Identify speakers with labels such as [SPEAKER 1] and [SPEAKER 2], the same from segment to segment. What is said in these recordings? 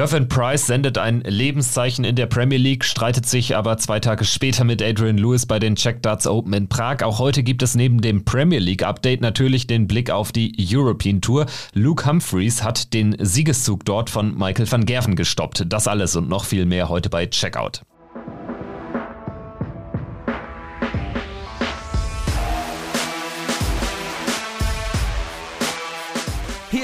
[SPEAKER 1] Gervin Price sendet ein Lebenszeichen in der Premier League, streitet sich aber zwei Tage später mit Adrian Lewis bei den Czech Darts Open in Prag. Auch heute gibt es neben dem Premier League Update natürlich den Blick auf die European Tour. Luke Humphreys hat den Siegeszug dort von Michael van Gerven gestoppt. Das alles und noch viel mehr heute bei Checkout.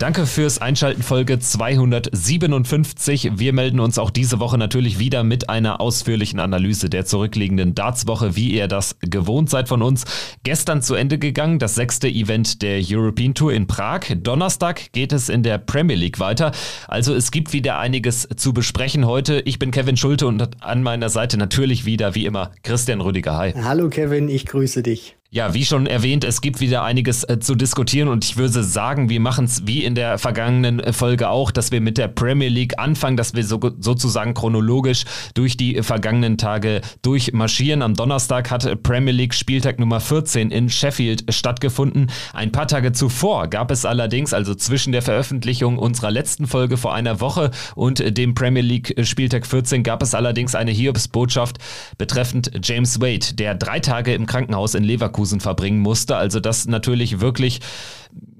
[SPEAKER 1] Danke fürs Einschalten Folge 257. Wir melden uns auch diese Woche natürlich wieder mit einer ausführlichen Analyse der zurückliegenden Dartswoche, wie ihr das gewohnt seid von uns. Gestern zu Ende gegangen, das sechste Event der European Tour in Prag. Donnerstag geht es in der Premier League weiter. Also es gibt wieder einiges zu besprechen heute. Ich bin Kevin Schulte und an meiner Seite natürlich wieder wie immer Christian Rüdiger. Hi.
[SPEAKER 2] Hallo Kevin, ich grüße dich.
[SPEAKER 1] Ja, wie schon erwähnt, es gibt wieder einiges äh, zu diskutieren und ich würde sagen, wir machen es wie in der vergangenen äh, Folge auch, dass wir mit der Premier League anfangen, dass wir so, sozusagen chronologisch durch die äh, vergangenen Tage durchmarschieren. Am Donnerstag hat Premier League Spieltag Nummer 14 in Sheffield stattgefunden. Ein paar Tage zuvor gab es allerdings, also zwischen der Veröffentlichung unserer letzten Folge vor einer Woche und dem Premier League Spieltag 14 gab es allerdings eine Hiobsbotschaft betreffend James Wade, der drei Tage im Krankenhaus in Leverkusen Leverkusen verbringen musste. Also das natürlich wirklich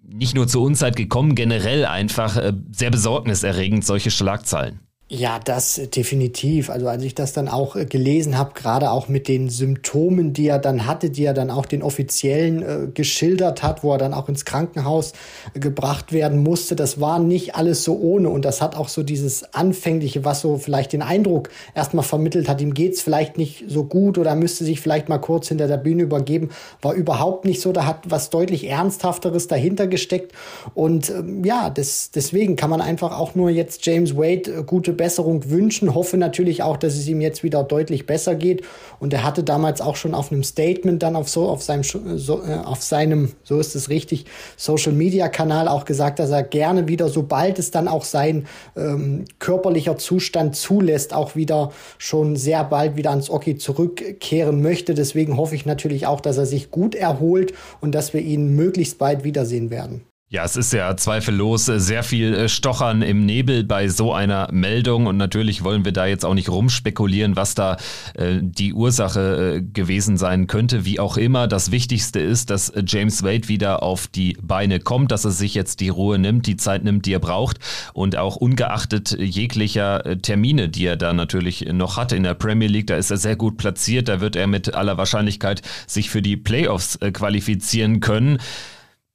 [SPEAKER 1] nicht nur zur Unzeit gekommen, generell einfach äh, sehr besorgniserregend, solche Schlagzeilen.
[SPEAKER 2] Ja, das definitiv. Also als ich das dann auch äh, gelesen habe, gerade auch mit den Symptomen, die er dann hatte, die er dann auch den Offiziellen äh, geschildert hat, wo er dann auch ins Krankenhaus äh, gebracht werden musste, das war nicht alles so ohne. Und das hat auch so dieses Anfängliche, was so vielleicht den Eindruck erstmal vermittelt hat, ihm geht's vielleicht nicht so gut oder müsste sich vielleicht mal kurz hinter der Bühne übergeben, war überhaupt nicht so. Da hat was deutlich Ernsthafteres dahinter gesteckt. Und ähm, ja, das, deswegen kann man einfach auch nur jetzt James Wade äh, gute Besserung wünschen. Hoffe natürlich auch, dass es ihm jetzt wieder deutlich besser geht. Und er hatte damals auch schon auf einem Statement dann auf so auf seinem so, äh, auf seinem so ist es richtig Social Media Kanal auch gesagt, dass er gerne wieder, sobald es dann auch sein ähm, körperlicher Zustand zulässt, auch wieder schon sehr bald wieder ans Oki zurückkehren möchte. Deswegen hoffe ich natürlich auch, dass er sich gut erholt und dass wir ihn möglichst bald wiedersehen werden.
[SPEAKER 1] Ja, es ist ja zweifellos äh, sehr viel äh, Stochern im Nebel bei so einer Meldung und natürlich wollen wir da jetzt auch nicht rumspekulieren, was da äh, die Ursache äh, gewesen sein könnte. Wie auch immer, das Wichtigste ist, dass James Wade wieder auf die Beine kommt, dass er sich jetzt die Ruhe nimmt, die Zeit nimmt, die er braucht und auch ungeachtet jeglicher äh, Termine, die er da natürlich noch hat in der Premier League, da ist er sehr gut platziert, da wird er mit aller Wahrscheinlichkeit sich für die Playoffs äh, qualifizieren können.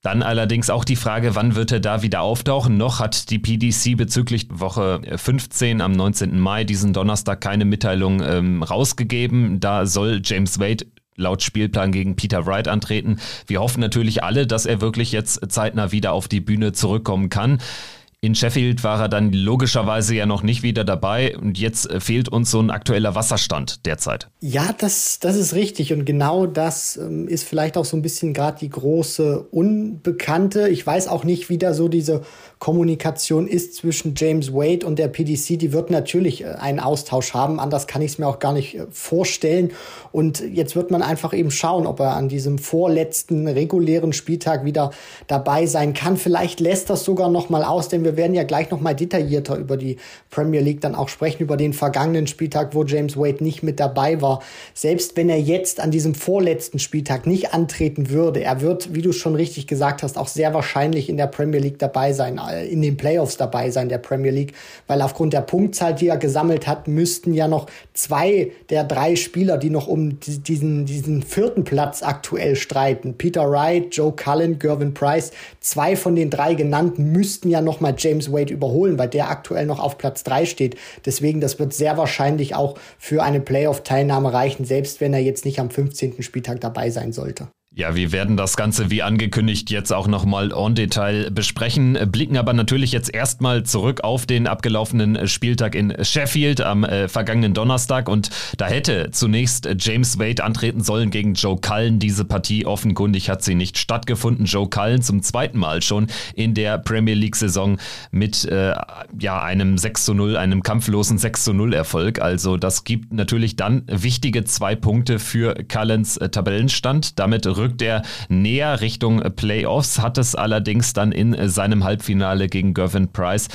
[SPEAKER 1] Dann allerdings auch die Frage, wann wird er da wieder auftauchen? Noch hat die PDC bezüglich Woche 15 am 19. Mai diesen Donnerstag keine Mitteilung ähm, rausgegeben. Da soll James Wade laut Spielplan gegen Peter Wright antreten. Wir hoffen natürlich alle, dass er wirklich jetzt zeitnah wieder auf die Bühne zurückkommen kann. In Sheffield war er dann logischerweise ja noch nicht wieder dabei und jetzt äh, fehlt uns so ein aktueller Wasserstand derzeit.
[SPEAKER 2] Ja, das, das ist richtig und genau das ähm, ist vielleicht auch so ein bisschen gerade die große Unbekannte. Ich weiß auch nicht, wie da so diese Kommunikation ist zwischen James Wade und der PDC. Die wird natürlich äh, einen Austausch haben, anders kann ich es mir auch gar nicht äh, vorstellen. Und jetzt wird man einfach eben schauen, ob er an diesem vorletzten regulären Spieltag wieder dabei sein kann. Vielleicht lässt das sogar noch mal aus, denn wir wir werden ja gleich noch mal detaillierter über die Premier League dann auch sprechen, über den vergangenen Spieltag, wo James Wade nicht mit dabei war. Selbst wenn er jetzt an diesem vorletzten Spieltag nicht antreten würde, er wird, wie du schon richtig gesagt hast, auch sehr wahrscheinlich in der Premier League dabei sein, äh, in den Playoffs dabei sein der Premier League, weil aufgrund der Punktzahl, die er gesammelt hat, müssten ja noch zwei der drei Spieler, die noch um diesen, diesen vierten Platz aktuell streiten, Peter Wright, Joe Cullen, Gervin Price, zwei von den drei genannten müssten ja noch mal James Wade überholen, weil der aktuell noch auf Platz 3 steht. Deswegen, das wird sehr wahrscheinlich auch für eine Playoff-Teilnahme reichen, selbst wenn er jetzt nicht am 15. Spieltag dabei sein sollte.
[SPEAKER 1] Ja, wir werden das Ganze wie angekündigt jetzt auch nochmal en Detail besprechen, blicken aber natürlich jetzt erstmal zurück auf den abgelaufenen Spieltag in Sheffield am äh, vergangenen Donnerstag und da hätte zunächst James Wade antreten sollen gegen Joe Cullen. Diese Partie offenkundig hat sie nicht stattgefunden. Joe Cullen zum zweiten Mal schon in der Premier League Saison mit äh, ja, einem 6 zu 0, einem kampflosen 6 zu 0 Erfolg. Also das gibt natürlich dann wichtige zwei Punkte für Cullens äh, Tabellenstand. Damit rückt er näher Richtung Playoffs, hat es allerdings dann in seinem Halbfinale gegen Gervin Price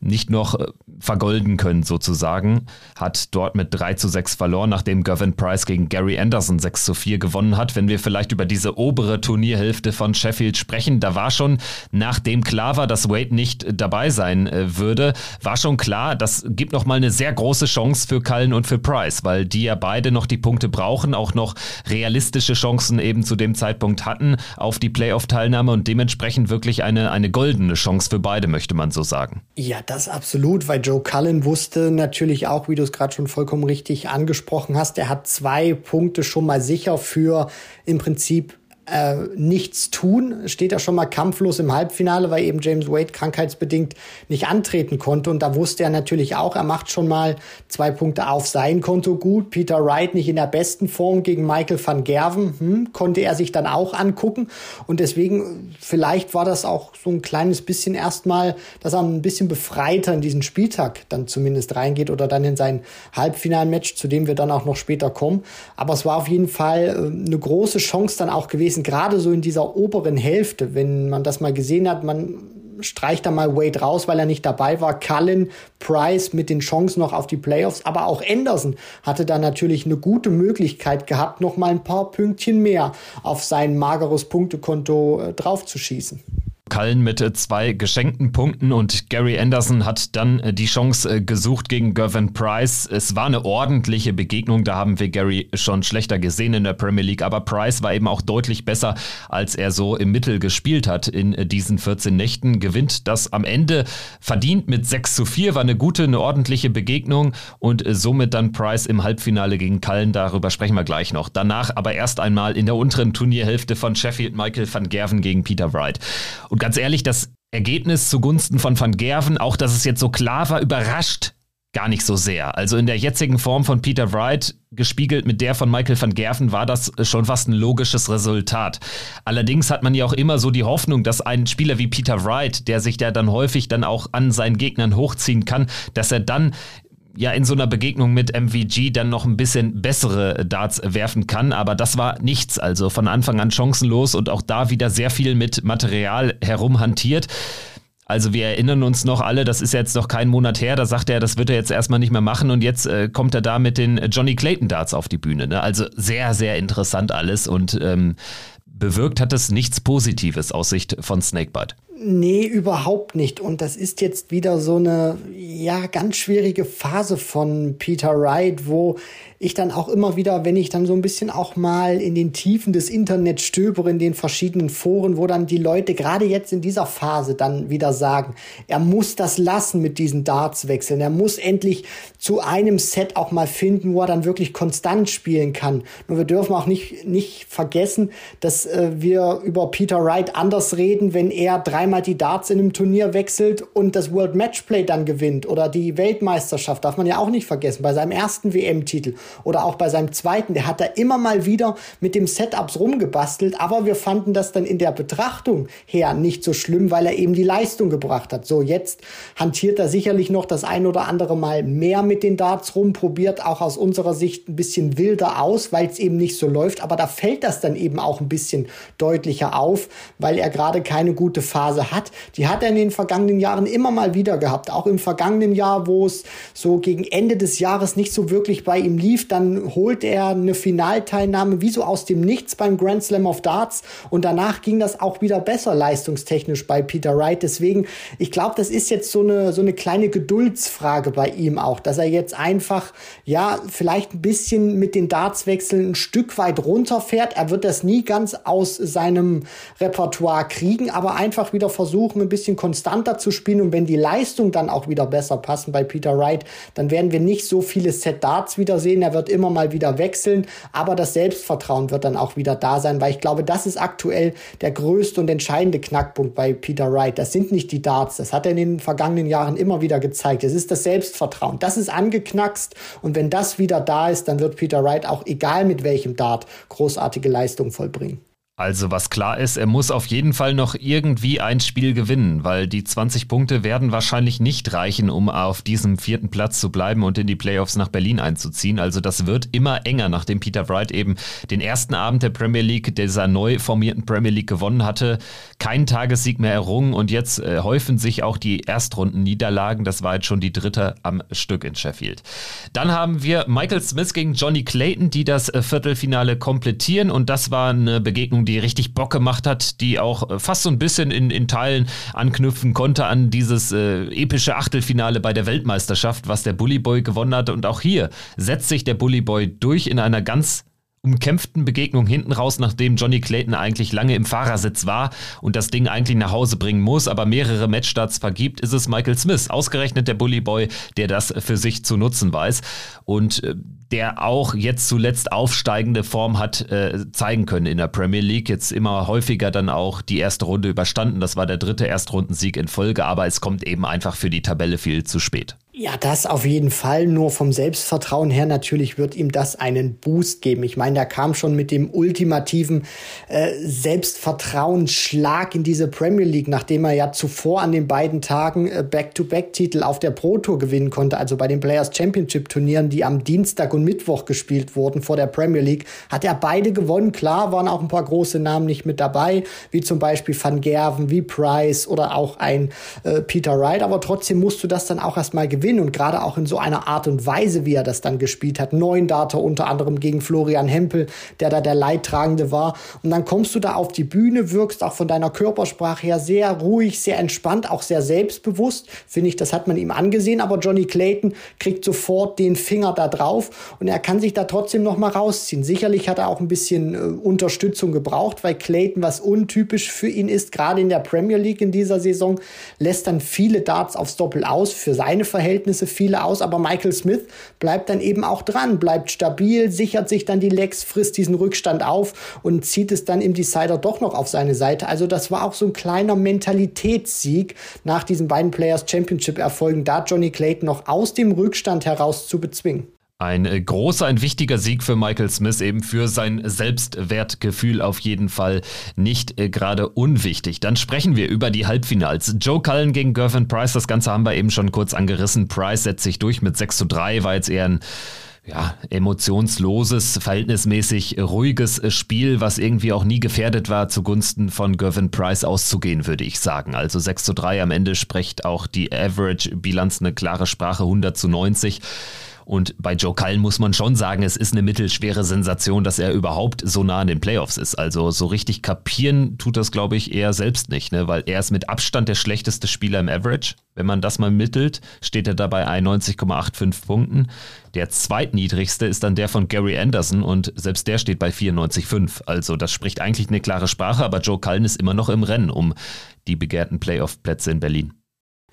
[SPEAKER 1] nicht noch äh, vergolden können sozusagen, hat dort mit 3 zu 6 verloren, nachdem Gervin Price gegen Gary Anderson 6 zu 4 gewonnen hat. Wenn wir vielleicht über diese obere Turnierhälfte von Sheffield sprechen, da war schon, nachdem klar war, dass Wade nicht dabei sein äh, würde, war schon klar, das gibt nochmal eine sehr große Chance für Cullen und für Price, weil die ja beide noch die Punkte brauchen, auch noch realistische Chancen eben zu dem Zeitpunkt hatten auf die Playoff-Teilnahme und dementsprechend wirklich eine, eine goldene Chance für beide, möchte man so sagen.
[SPEAKER 2] Ja, das absolut, weil Joe Cullen wusste natürlich auch, wie du es gerade schon vollkommen richtig angesprochen hast, er hat zwei Punkte schon mal sicher für im Prinzip äh, nichts tun, steht er schon mal kampflos im Halbfinale, weil eben James Wade krankheitsbedingt nicht antreten konnte. Und da wusste er natürlich auch, er macht schon mal zwei Punkte auf sein Konto gut. Peter Wright nicht in der besten Form gegen Michael van Gerven, hm, konnte er sich dann auch angucken. Und deswegen, vielleicht war das auch so ein kleines bisschen erstmal, dass er ein bisschen befreiter in diesen Spieltag dann zumindest reingeht oder dann in sein Halbfinalmatch, zu dem wir dann auch noch später kommen. Aber es war auf jeden Fall äh, eine große Chance dann auch gewesen, gewesen, gerade so in dieser oberen Hälfte, wenn man das mal gesehen hat, man streicht da mal Wade raus, weil er nicht dabei war. Cullen, Price mit den Chancen noch auf die Playoffs, aber auch Anderson hatte da natürlich eine gute Möglichkeit gehabt, noch mal ein paar Pünktchen mehr auf sein mageres Punktekonto äh, draufzuschießen.
[SPEAKER 1] Cullen mit äh, zwei geschenkten Punkten und Gary Anderson hat dann äh, die Chance äh, gesucht gegen Gervin Price. Es war eine ordentliche Begegnung, da haben wir Gary schon schlechter gesehen in der Premier League, aber Price war eben auch deutlich besser, als er so im Mittel gespielt hat in diesen 14 Nächten. Gewinnt das am Ende verdient mit 6 zu 4, war eine gute, eine ordentliche Begegnung und somit dann Price im Halbfinale gegen Cullen, darüber sprechen wir gleich noch. Danach aber erst einmal in der unteren Turnierhälfte von Sheffield Michael van Gerven gegen Peter Wright. Und ganz ehrlich, das Ergebnis zugunsten von Van Gerven, auch dass es jetzt so klar war, überrascht gar nicht so sehr. Also in der jetzigen Form von Peter Wright, gespiegelt mit der von Michael van Gerven, war das schon fast ein logisches Resultat. Allerdings hat man ja auch immer so die Hoffnung, dass ein Spieler wie Peter Wright, der sich ja dann häufig dann auch an seinen Gegnern hochziehen kann, dass er dann ja in so einer Begegnung mit MVG dann noch ein bisschen bessere Darts werfen kann, aber das war nichts. Also von Anfang an chancenlos und auch da wieder sehr viel mit Material herumhantiert. Also wir erinnern uns noch alle, das ist jetzt noch kein Monat her, da sagt er, das wird er jetzt erstmal nicht mehr machen und jetzt äh, kommt er da mit den Johnny Clayton Darts auf die Bühne. Ne? Also sehr, sehr interessant alles und ähm, bewirkt hat es nichts Positives aus Sicht von Snakebite.
[SPEAKER 2] Nee, überhaupt nicht. Und das ist jetzt wieder so eine, ja, ganz schwierige Phase von Peter Wright, wo ich dann auch immer wieder, wenn ich dann so ein bisschen auch mal in den Tiefen des Internets stöbere, in den verschiedenen Foren, wo dann die Leute gerade jetzt in dieser Phase dann wieder sagen, er muss das lassen mit diesen Darts wechseln. Er muss endlich zu einem Set auch mal finden, wo er dann wirklich konstant spielen kann. Nur wir dürfen auch nicht, nicht vergessen, dass äh, wir über Peter Wright anders reden, wenn er dreimal die Darts in einem Turnier wechselt und das World Matchplay dann gewinnt oder die Weltmeisterschaft, darf man ja auch nicht vergessen, bei seinem ersten WM-Titel oder auch bei seinem zweiten, der hat da immer mal wieder mit dem Setups rumgebastelt, aber wir fanden das dann in der Betrachtung her nicht so schlimm, weil er eben die Leistung gebracht hat. So, jetzt hantiert er sicherlich noch das ein oder andere Mal mehr mit den Darts rum, probiert auch aus unserer Sicht ein bisschen wilder aus, weil es eben nicht so läuft, aber da fällt das dann eben auch ein bisschen deutlicher auf, weil er gerade keine gute Phase hat. Die hat er in den vergangenen Jahren immer mal wieder gehabt, auch im vergangenen Jahr, wo es so gegen Ende des Jahres nicht so wirklich bei ihm lief, dann holt er eine Finalteilnahme wie so aus dem Nichts beim Grand Slam of Darts und danach ging das auch wieder besser leistungstechnisch bei Peter Wright. Deswegen, ich glaube, das ist jetzt so eine, so eine kleine Geduldsfrage bei ihm auch, dass er jetzt einfach, ja, vielleicht ein bisschen mit den Dartswechseln ein Stück weit runterfährt. Er wird das nie ganz aus seinem Repertoire kriegen, aber einfach wieder versuchen, ein bisschen konstanter zu spielen und wenn die Leistung dann auch wieder besser passen bei Peter Wright, dann werden wir nicht so viele Set Darts wiedersehen. Er wird immer mal wieder wechseln, aber das Selbstvertrauen wird dann auch wieder da sein, weil ich glaube, das ist aktuell der größte und entscheidende Knackpunkt bei Peter Wright. Das sind nicht die Darts, das hat er in den vergangenen Jahren immer wieder gezeigt. Es ist das Selbstvertrauen. Das ist angeknackst und wenn das wieder da ist, dann wird Peter Wright auch egal mit welchem Dart großartige Leistung vollbringen.
[SPEAKER 1] Also was klar ist, er muss auf jeden Fall noch irgendwie ein Spiel gewinnen, weil die 20 Punkte werden wahrscheinlich nicht reichen, um auf diesem vierten Platz zu bleiben und in die Playoffs nach Berlin einzuziehen. Also das wird immer enger, nachdem Peter Wright eben den ersten Abend der Premier League, dieser neu formierten Premier League gewonnen hatte, keinen Tagessieg mehr errungen und jetzt äh, häufen sich auch die Erstrunden-Niederlagen. Das war jetzt schon die dritte am Stück in Sheffield. Dann haben wir Michael Smith gegen Johnny Clayton, die das äh, Viertelfinale komplettieren und das war eine Begegnung, die richtig Bock gemacht hat, die auch äh, fast so ein bisschen in, in Teilen anknüpfen konnte an dieses äh, epische Achtelfinale bei der Weltmeisterschaft, was der Bully Boy gewonnen hat. Und auch hier setzt sich der Bully Boy durch in einer ganz umkämpften Begegnung hinten raus, nachdem Johnny Clayton eigentlich lange im Fahrersitz war und das Ding eigentlich nach Hause bringen muss, aber mehrere Matchstarts vergibt, ist es Michael Smith, ausgerechnet der Bully Boy, der das für sich zu nutzen weiß. Und äh, der auch jetzt zuletzt aufsteigende Form hat äh, zeigen können in der Premier League. Jetzt immer häufiger dann auch die erste Runde überstanden. Das war der dritte Erstrundensieg in Folge, aber es kommt eben einfach für die Tabelle viel zu spät.
[SPEAKER 2] Ja, das auf jeden Fall. Nur vom Selbstvertrauen her natürlich wird ihm das einen Boost geben. Ich meine, der kam schon mit dem ultimativen äh, Selbstvertrauensschlag in diese Premier League, nachdem er ja zuvor an den beiden Tagen äh, Back-to-Back-Titel auf der Pro Tour gewinnen konnte, also bei den Players Championship Turnieren, die am Dienstag und Mittwoch gespielt wurden vor der Premier League, hat er beide gewonnen. Klar waren auch ein paar große Namen nicht mit dabei, wie zum Beispiel Van Gerven, wie Price oder auch ein äh, Peter Wright, aber trotzdem musst du das dann auch erstmal gewinnen gewinnen und gerade auch in so einer Art und Weise, wie er das dann gespielt hat. Neun Data unter anderem gegen Florian Hempel, der da der Leidtragende war. Und dann kommst du da auf die Bühne, wirkst auch von deiner Körpersprache her sehr ruhig, sehr entspannt, auch sehr selbstbewusst. Finde ich, das hat man ihm angesehen. Aber Johnny Clayton kriegt sofort den Finger da drauf und er kann sich da trotzdem noch mal rausziehen. Sicherlich hat er auch ein bisschen äh, Unterstützung gebraucht, weil Clayton, was untypisch für ihn ist, gerade in der Premier League in dieser Saison, lässt dann viele Darts aufs Doppel aus für seine Verhältnisse Verhältnisse viele aus, aber Michael Smith bleibt dann eben auch dran, bleibt stabil, sichert sich dann die Legs, frisst diesen Rückstand auf und zieht es dann im Decider doch noch auf seine Seite. Also das war auch so ein kleiner Mentalitätssieg nach diesen beiden Players Championship Erfolgen, da Johnny Clayton noch aus dem Rückstand heraus zu bezwingen.
[SPEAKER 1] Ein äh, großer, ein wichtiger Sieg für Michael Smith, eben für sein Selbstwertgefühl auf jeden Fall nicht äh, gerade unwichtig. Dann sprechen wir über die Halbfinals. Joe Cullen gegen Gervin Price, das Ganze haben wir eben schon kurz angerissen. Price setzt sich durch mit 6 zu 3, war jetzt eher ein ja, emotionsloses, verhältnismäßig ruhiges Spiel, was irgendwie auch nie gefährdet war, zugunsten von Gervin Price auszugehen, würde ich sagen. Also 6 zu 3 am Ende spricht auch die Average-Bilanz eine klare Sprache, 100 zu 90. Und bei Joe Cullen muss man schon sagen, es ist eine mittelschwere Sensation, dass er überhaupt so nah an den Playoffs ist. Also so richtig kapieren tut das, glaube ich, eher selbst nicht, ne? weil er ist mit Abstand der schlechteste Spieler im Average. Wenn man das mal mittelt, steht er dabei 91,85 Punkten. Der zweitniedrigste ist dann der von Gary Anderson und selbst der steht bei 94,5. Also das spricht eigentlich eine klare Sprache, aber Joe Cullen ist immer noch im Rennen um die begehrten Playoff-Plätze in Berlin.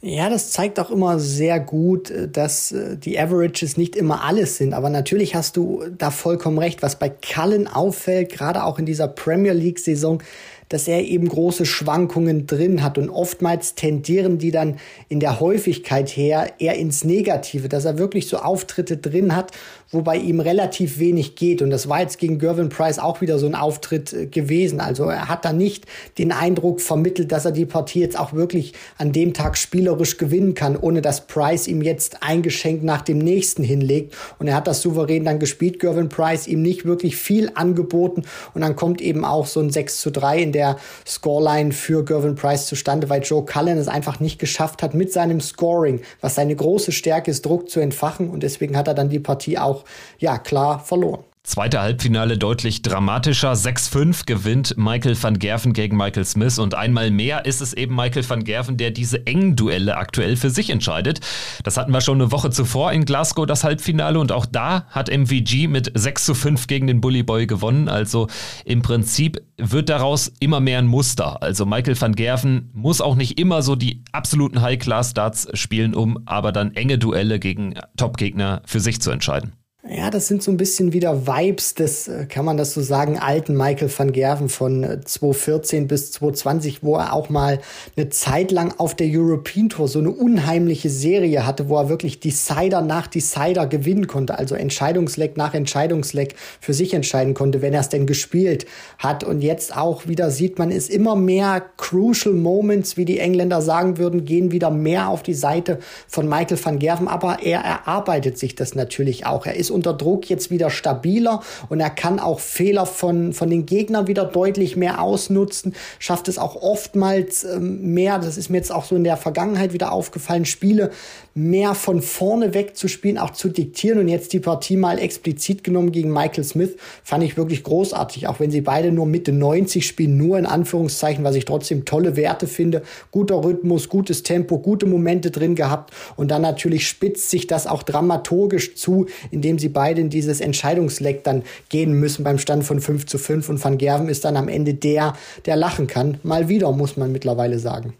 [SPEAKER 2] Ja, das zeigt auch immer sehr gut, äh, dass äh, die Averages nicht immer alles sind. Aber natürlich hast du da vollkommen recht. Was bei Cullen auffällt, gerade auch in dieser Premier League-Saison, dass er eben große Schwankungen drin hat und oftmals tendieren die dann in der Häufigkeit her eher ins Negative, dass er wirklich so Auftritte drin hat, wo ihm relativ wenig geht. Und das war jetzt gegen Gervin Price auch wieder so ein Auftritt äh, gewesen. Also er hat da nicht den Eindruck vermittelt, dass er die Partie jetzt auch wirklich an dem Tag spielerisch gewinnen kann, ohne dass Price ihm jetzt eingeschenkt nach dem nächsten hinlegt. Und er hat das souverän dann gespielt, Gervin Price, ihm nicht wirklich viel angeboten. Und dann kommt eben auch so ein 6 zu 3 in der Scoreline für Gervin Price zustande, weil Joe Cullen es einfach nicht geschafft hat, mit seinem Scoring, was seine große Stärke ist, Druck zu entfachen. Und deswegen hat er dann die Partie auch ja klar verloren.
[SPEAKER 1] Zweite Halbfinale deutlich dramatischer. 6-5 gewinnt Michael van Gerven gegen Michael Smith und einmal mehr ist es eben Michael van Gerven, der diese engen Duelle aktuell für sich entscheidet. Das hatten wir schon eine Woche zuvor in Glasgow, das Halbfinale und auch da hat MVG mit 6 zu 5 gegen den Bully Boy gewonnen. Also im Prinzip wird daraus immer mehr ein Muster. Also Michael van Gerven muss auch nicht immer so die absoluten High-Class-Darts spielen, um aber dann enge Duelle gegen Top-Gegner für sich zu entscheiden.
[SPEAKER 2] Ja, das sind so ein bisschen wieder Vibes des, äh, kann man das so sagen, alten Michael van Gerven von 2014 äh, bis 2020, wo er auch mal eine Zeit lang auf der European Tour so eine unheimliche Serie hatte, wo er wirklich Decider nach Decider gewinnen konnte, also Entscheidungsleck nach Entscheidungsleck für sich entscheiden konnte, wenn er es denn gespielt hat. Und jetzt auch wieder sieht man, ist immer mehr Crucial Moments, wie die Engländer sagen würden, gehen wieder mehr auf die Seite von Michael van Gerven, aber er erarbeitet sich das natürlich auch. Er ist unter Druck jetzt wieder stabiler und er kann auch Fehler von, von den Gegnern wieder deutlich mehr ausnutzen, schafft es auch oftmals ähm, mehr, das ist mir jetzt auch so in der Vergangenheit wieder aufgefallen, Spiele mehr von vorne weg zu spielen, auch zu diktieren und jetzt die Partie mal explizit genommen gegen Michael Smith, fand ich wirklich großartig, auch wenn sie beide nur Mitte 90 spielen, nur in Anführungszeichen, was ich trotzdem tolle Werte finde, guter Rhythmus, gutes Tempo, gute Momente drin gehabt und dann natürlich spitzt sich das auch dramaturgisch zu, indem sie beide in dieses Entscheidungsleck dann gehen müssen beim Stand von 5 zu 5 und Van Gerven ist dann am Ende der, der lachen kann. Mal wieder, muss man mittlerweile sagen.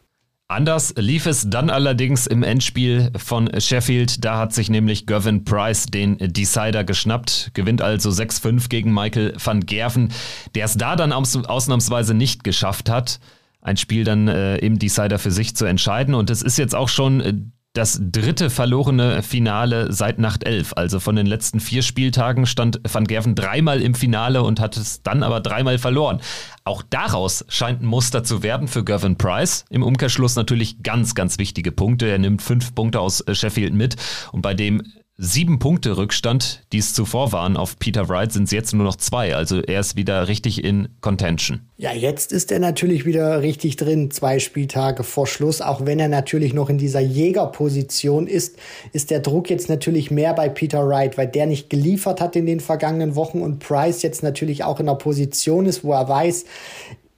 [SPEAKER 1] Anders lief es dann allerdings im Endspiel von Sheffield. Da hat sich nämlich Gavin Price den Decider geschnappt, gewinnt also 6-5 gegen Michael van Gerven, der es da dann ausnahmsweise nicht geschafft hat, ein Spiel dann äh, im Decider für sich zu entscheiden. Und es ist jetzt auch schon äh, das dritte verlorene Finale seit Nacht 11. Also von den letzten vier Spieltagen stand Van Gerven dreimal im Finale und hat es dann aber dreimal verloren. Auch daraus scheint ein Muster zu werden für Gavin Price. Im Umkehrschluss natürlich ganz, ganz wichtige Punkte. Er nimmt fünf Punkte aus Sheffield mit und bei dem sieben Punkte Rückstand, die es zuvor waren auf Peter Wright, sind es jetzt nur noch zwei. Also er ist wieder richtig in Contention.
[SPEAKER 2] Ja, jetzt ist er natürlich wieder richtig drin, zwei Spieltage vor Schluss. Auch wenn er natürlich noch in dieser Jägerposition ist, ist der Druck jetzt natürlich mehr bei Peter Wright, weil der nicht geliefert hat in den vergangenen Wochen und Price jetzt natürlich auch in einer Position ist, wo er weiß,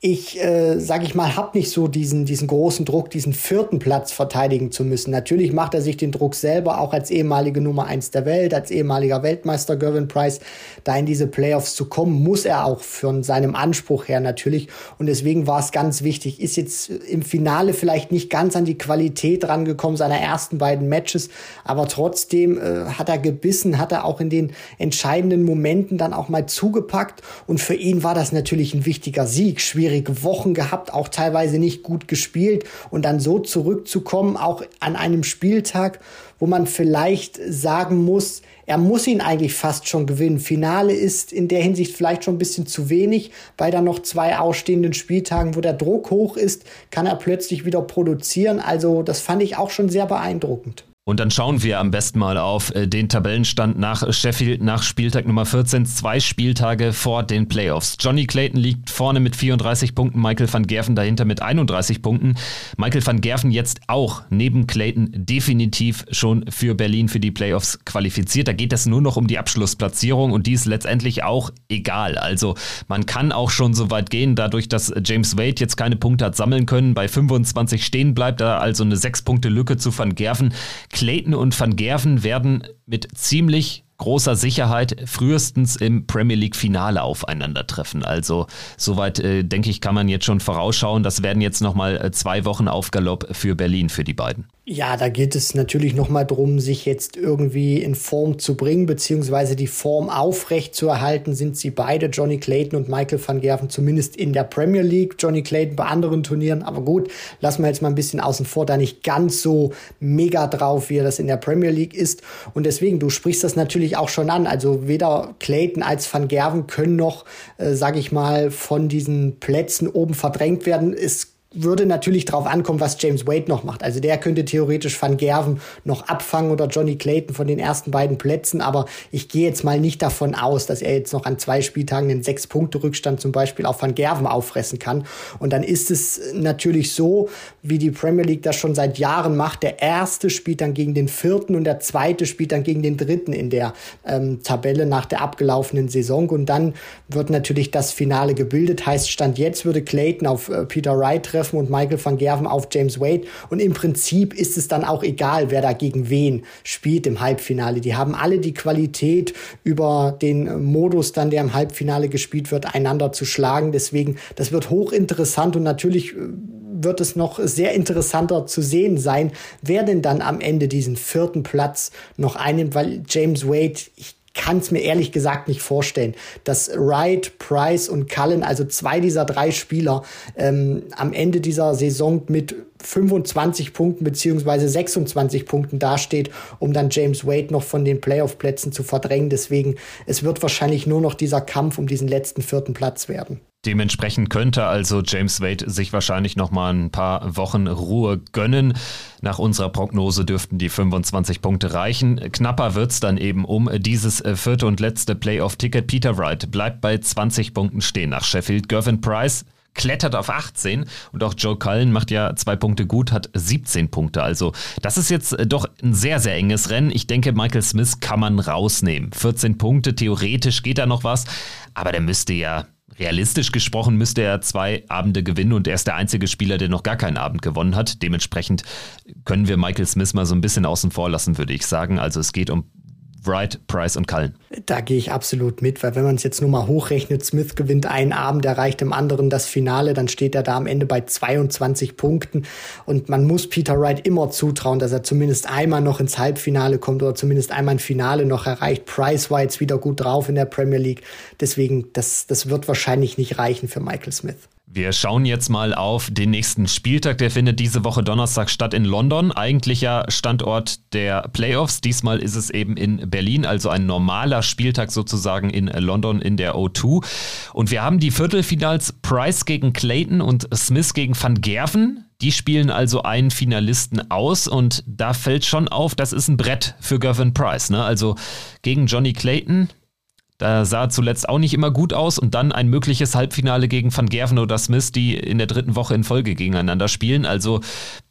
[SPEAKER 2] ich, äh, sage ich mal, habe nicht so diesen, diesen großen Druck, diesen vierten Platz verteidigen zu müssen. Natürlich macht er sich den Druck selber, auch als ehemalige Nummer eins der Welt, als ehemaliger Weltmeister Gervin Price, da in diese Playoffs zu kommen, muss er auch von seinem Anspruch her natürlich. Und deswegen war es ganz wichtig. Ist jetzt im Finale vielleicht nicht ganz an die Qualität rangekommen seiner ersten beiden Matches, aber trotzdem äh, hat er gebissen, hat er auch in den entscheidenden Momenten dann auch mal zugepackt. Und für ihn war das natürlich ein wichtiger Sieg. Schwierig schwierige Wochen gehabt, auch teilweise nicht gut gespielt und dann so zurückzukommen, auch an einem Spieltag, wo man vielleicht sagen muss, er muss ihn eigentlich fast schon gewinnen. Finale ist in der Hinsicht vielleicht schon ein bisschen zu wenig. Bei dann noch zwei ausstehenden Spieltagen, wo der Druck hoch ist, kann er plötzlich wieder produzieren. Also das fand ich auch schon sehr beeindruckend.
[SPEAKER 1] Und dann schauen wir am besten mal auf äh, den Tabellenstand nach Sheffield nach Spieltag Nummer 14, zwei Spieltage vor den Playoffs. Johnny Clayton liegt vorne mit 34 Punkten, Michael van Gerven dahinter mit 31 Punkten. Michael van Gerven jetzt auch neben Clayton definitiv schon für Berlin für die Playoffs qualifiziert. Da geht es nur noch um die Abschlussplatzierung und die ist letztendlich auch egal. Also man kann auch schon so weit gehen, dadurch, dass James Wade jetzt keine Punkte hat sammeln können, bei 25 stehen bleibt, da also eine 6 Punkte Lücke zu van Gerven Clayton und Van Gerven werden mit ziemlich großer Sicherheit frühestens im Premier League Finale aufeinandertreffen. Also soweit äh, denke ich, kann man jetzt schon vorausschauen. Das werden jetzt nochmal äh, zwei Wochen auf Galopp für Berlin für die beiden.
[SPEAKER 2] Ja, da geht es natürlich nochmal drum, sich jetzt irgendwie in Form zu bringen, beziehungsweise die Form aufrecht zu erhalten, sind sie beide, Johnny Clayton und Michael van Gerven, zumindest in der Premier League. Johnny Clayton bei anderen Turnieren, aber gut, lassen wir jetzt mal ein bisschen außen vor, da nicht ganz so mega drauf, wie er das in der Premier League ist. Und deswegen, du sprichst das natürlich auch schon an. Also weder Clayton als van Gerven können noch, äh, sag ich mal, von diesen Plätzen oben verdrängt werden. Es würde natürlich drauf ankommen, was James Wade noch macht. Also der könnte theoretisch Van Gerven noch abfangen oder Johnny Clayton von den ersten beiden Plätzen, aber ich gehe jetzt mal nicht davon aus, dass er jetzt noch an zwei Spieltagen einen Sechs-Punkte-Rückstand zum Beispiel auf Van Gerven auffressen kann. Und dann ist es natürlich so, wie die Premier League das schon seit Jahren macht. Der erste spielt dann gegen den vierten und der zweite spielt dann gegen den dritten in der ähm, Tabelle nach der abgelaufenen Saison. Und dann wird natürlich das Finale gebildet. Heißt, Stand jetzt würde Clayton auf äh, Peter Wright treffen treffen und Michael van Gerven auf James Wade. Und im Prinzip ist es dann auch egal, wer da gegen wen spielt im Halbfinale. Die haben alle die Qualität, über den Modus dann, der im Halbfinale gespielt wird, einander zu schlagen. Deswegen, das wird hochinteressant und natürlich äh, wird es noch sehr interessanter zu sehen sein, wer denn dann am Ende diesen vierten Platz noch einnimmt, weil James Wade, ich kann es mir ehrlich gesagt nicht vorstellen, dass Wright, Price und Cullen, also zwei dieser drei Spieler, ähm, am Ende dieser Saison mit 25 Punkten beziehungsweise 26 Punkten dasteht, um dann James Wade noch von den Playoff-Plätzen zu verdrängen. Deswegen, es wird wahrscheinlich nur noch dieser Kampf um diesen letzten vierten Platz werden.
[SPEAKER 1] Dementsprechend könnte also James Wade sich wahrscheinlich noch mal ein paar Wochen Ruhe gönnen. Nach unserer Prognose dürften die 25 Punkte reichen. Knapper wird's dann eben um dieses vierte und letzte Playoff-Ticket. Peter Wright bleibt bei 20 Punkten stehen nach Sheffield. Gervin Price klettert auf 18 und auch Joe Cullen macht ja zwei Punkte gut, hat 17 Punkte. Also das ist jetzt äh, doch ein sehr, sehr enges Rennen. Ich denke, Michael Smith kann man rausnehmen. 14 Punkte, theoretisch geht da noch was, aber der müsste ja Realistisch gesprochen müsste er zwei Abende gewinnen und er ist der einzige Spieler, der noch gar keinen Abend gewonnen hat. Dementsprechend können wir Michael Smith mal so ein bisschen außen vor lassen, würde ich sagen. Also es geht um Wright, Price und Cullen.
[SPEAKER 2] Da gehe ich absolut mit, weil wenn man es jetzt nur mal hochrechnet, Smith gewinnt einen Abend, erreicht im anderen das Finale, dann steht er da am Ende bei 22 Punkten und man muss Peter Wright immer zutrauen, dass er zumindest einmal noch ins Halbfinale kommt oder zumindest einmal ein Finale noch erreicht. Price war jetzt wieder gut drauf in der Premier League, deswegen das, das wird wahrscheinlich nicht reichen für Michael Smith.
[SPEAKER 1] Wir schauen jetzt mal auf den nächsten Spieltag. Der findet diese Woche Donnerstag statt in London. Eigentlicher Standort der Playoffs. Diesmal ist es eben in Berlin, also ein normaler Spieltag sozusagen in London in der O2. Und wir haben die Viertelfinals Price gegen Clayton und Smith gegen Van Gerven. Die spielen also einen Finalisten aus und da fällt schon auf, das ist ein Brett für Gavin Price. Ne? Also gegen Johnny Clayton, da sah zuletzt auch nicht immer gut aus und dann ein mögliches Halbfinale gegen Van Gerven oder Smith, die in der dritten Woche in Folge gegeneinander spielen. Also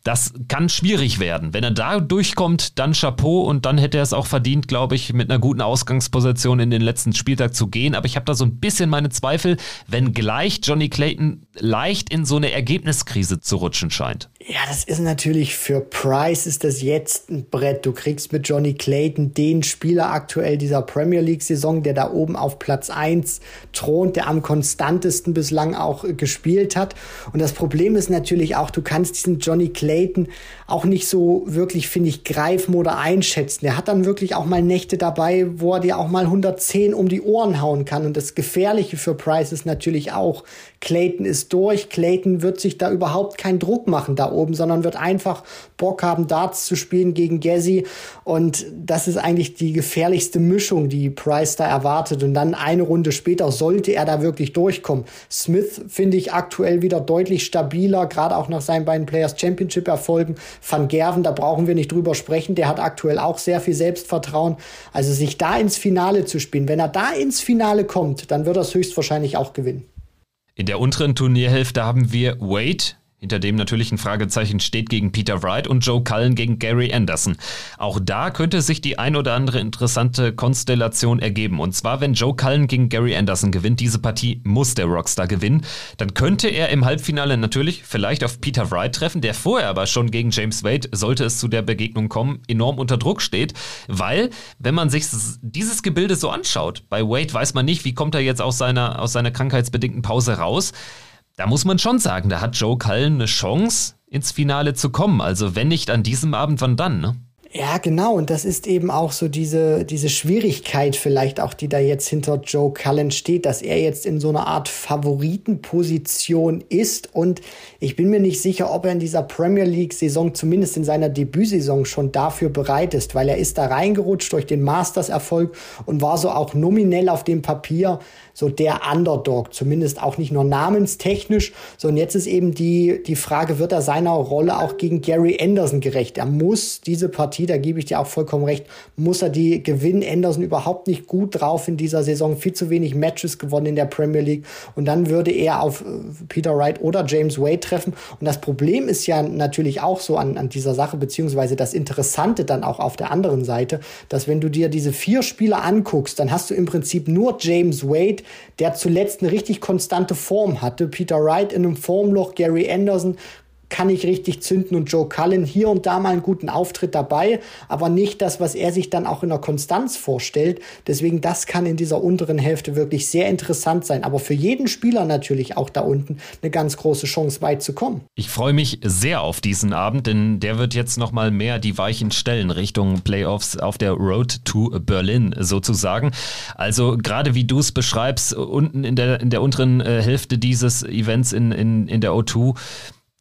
[SPEAKER 1] das kann schwierig werden. Wenn er da durchkommt, dann Chapeau und dann hätte er es auch verdient, glaube ich, mit einer guten Ausgangsposition in den letzten Spieltag zu gehen. Aber ich habe da so ein bisschen meine Zweifel, wenn gleich Johnny Clayton leicht in so eine Ergebniskrise zu rutschen scheint.
[SPEAKER 2] Ja, das ist natürlich für Price ist das jetzt ein Brett. Du kriegst mit Johnny Clayton den Spieler aktuell dieser Premier League Saison, der da oben auf Platz 1 thront, der am konstantesten bislang auch gespielt hat. Und das Problem ist natürlich auch, du kannst diesen Johnny Clayton auch nicht so wirklich, finde ich, greifen oder einschätzen. Er hat dann wirklich auch mal Nächte dabei, wo er dir auch mal 110 um die Ohren hauen kann. Und das Gefährliche für Price ist natürlich auch, Clayton ist durch. Clayton wird sich da überhaupt keinen Druck machen da oben, sondern wird einfach Bock haben, Darts zu spielen gegen Gezzy. Und das ist eigentlich die gefährlichste Mischung, die Price da erwartet. Und dann eine Runde später sollte er da wirklich durchkommen. Smith finde ich aktuell wieder deutlich stabiler, gerade auch nach seinen beiden Players Championship Erfolgen. Van Gerven, da brauchen wir nicht drüber sprechen. Der hat aktuell auch sehr viel Selbstvertrauen. Also sich da ins Finale zu spielen. Wenn er da ins Finale kommt, dann wird er es höchstwahrscheinlich auch gewinnen.
[SPEAKER 1] In der unteren Turnierhälfte haben wir Wade, hinter dem natürlich ein Fragezeichen steht gegen Peter Wright und Joe Cullen gegen Gary Anderson. Auch da könnte sich die ein oder andere interessante Konstellation ergeben. Und zwar, wenn Joe Cullen gegen Gary Anderson gewinnt, diese Partie muss der Rockstar gewinnen, dann könnte er im Halbfinale natürlich vielleicht auf Peter Wright treffen, der vorher aber schon gegen James Wade, sollte es zu der Begegnung kommen, enorm unter Druck steht. Weil, wenn man sich dieses Gebilde so anschaut, bei Wade weiß man nicht, wie kommt er jetzt aus seiner, aus seiner krankheitsbedingten Pause raus da muss man schon sagen, da hat Joe Cullen eine Chance, ins Finale zu kommen. Also wenn nicht an diesem Abend, wann dann, ne?
[SPEAKER 2] Ja, genau. Und das ist eben auch so diese, diese Schwierigkeit vielleicht auch, die da jetzt hinter Joe Cullen steht, dass er jetzt in so einer Art Favoritenposition ist. Und ich bin mir nicht sicher, ob er in dieser Premier League Saison, zumindest in seiner Debütsaison schon dafür bereit ist, weil er ist da reingerutscht durch den Masters Erfolg und war so auch nominell auf dem Papier so der Underdog, zumindest auch nicht nur namenstechnisch, sondern jetzt ist eben die, die Frage, wird er seiner Rolle auch gegen Gary Anderson gerecht? Er muss diese Partie, da gebe ich dir auch vollkommen recht, muss er die gewinnen. Anderson überhaupt nicht gut drauf in dieser Saison, viel zu wenig Matches gewonnen in der Premier League und dann würde er auf äh, Peter Wright oder James Wade treffen und das Problem ist ja natürlich auch so an, an dieser Sache, beziehungsweise das Interessante dann auch auf der anderen Seite, dass wenn du dir diese vier Spieler anguckst, dann hast du im Prinzip nur James Wade, der zuletzt eine richtig konstante Form hatte. Peter Wright in einem Formloch, Gary Anderson kann nicht richtig zünden und Joe Cullen hier und da mal einen guten Auftritt dabei, aber nicht das, was er sich dann auch in der Konstanz vorstellt. Deswegen, das kann in dieser unteren Hälfte wirklich sehr interessant sein. Aber für jeden Spieler natürlich auch da unten eine ganz große Chance, weit zu kommen.
[SPEAKER 1] Ich freue mich sehr auf diesen Abend, denn der wird jetzt nochmal mehr die Weichen stellen Richtung Playoffs auf der Road to Berlin sozusagen. Also gerade wie du es beschreibst, unten in der, in der unteren äh, Hälfte dieses Events in, in, in der O2,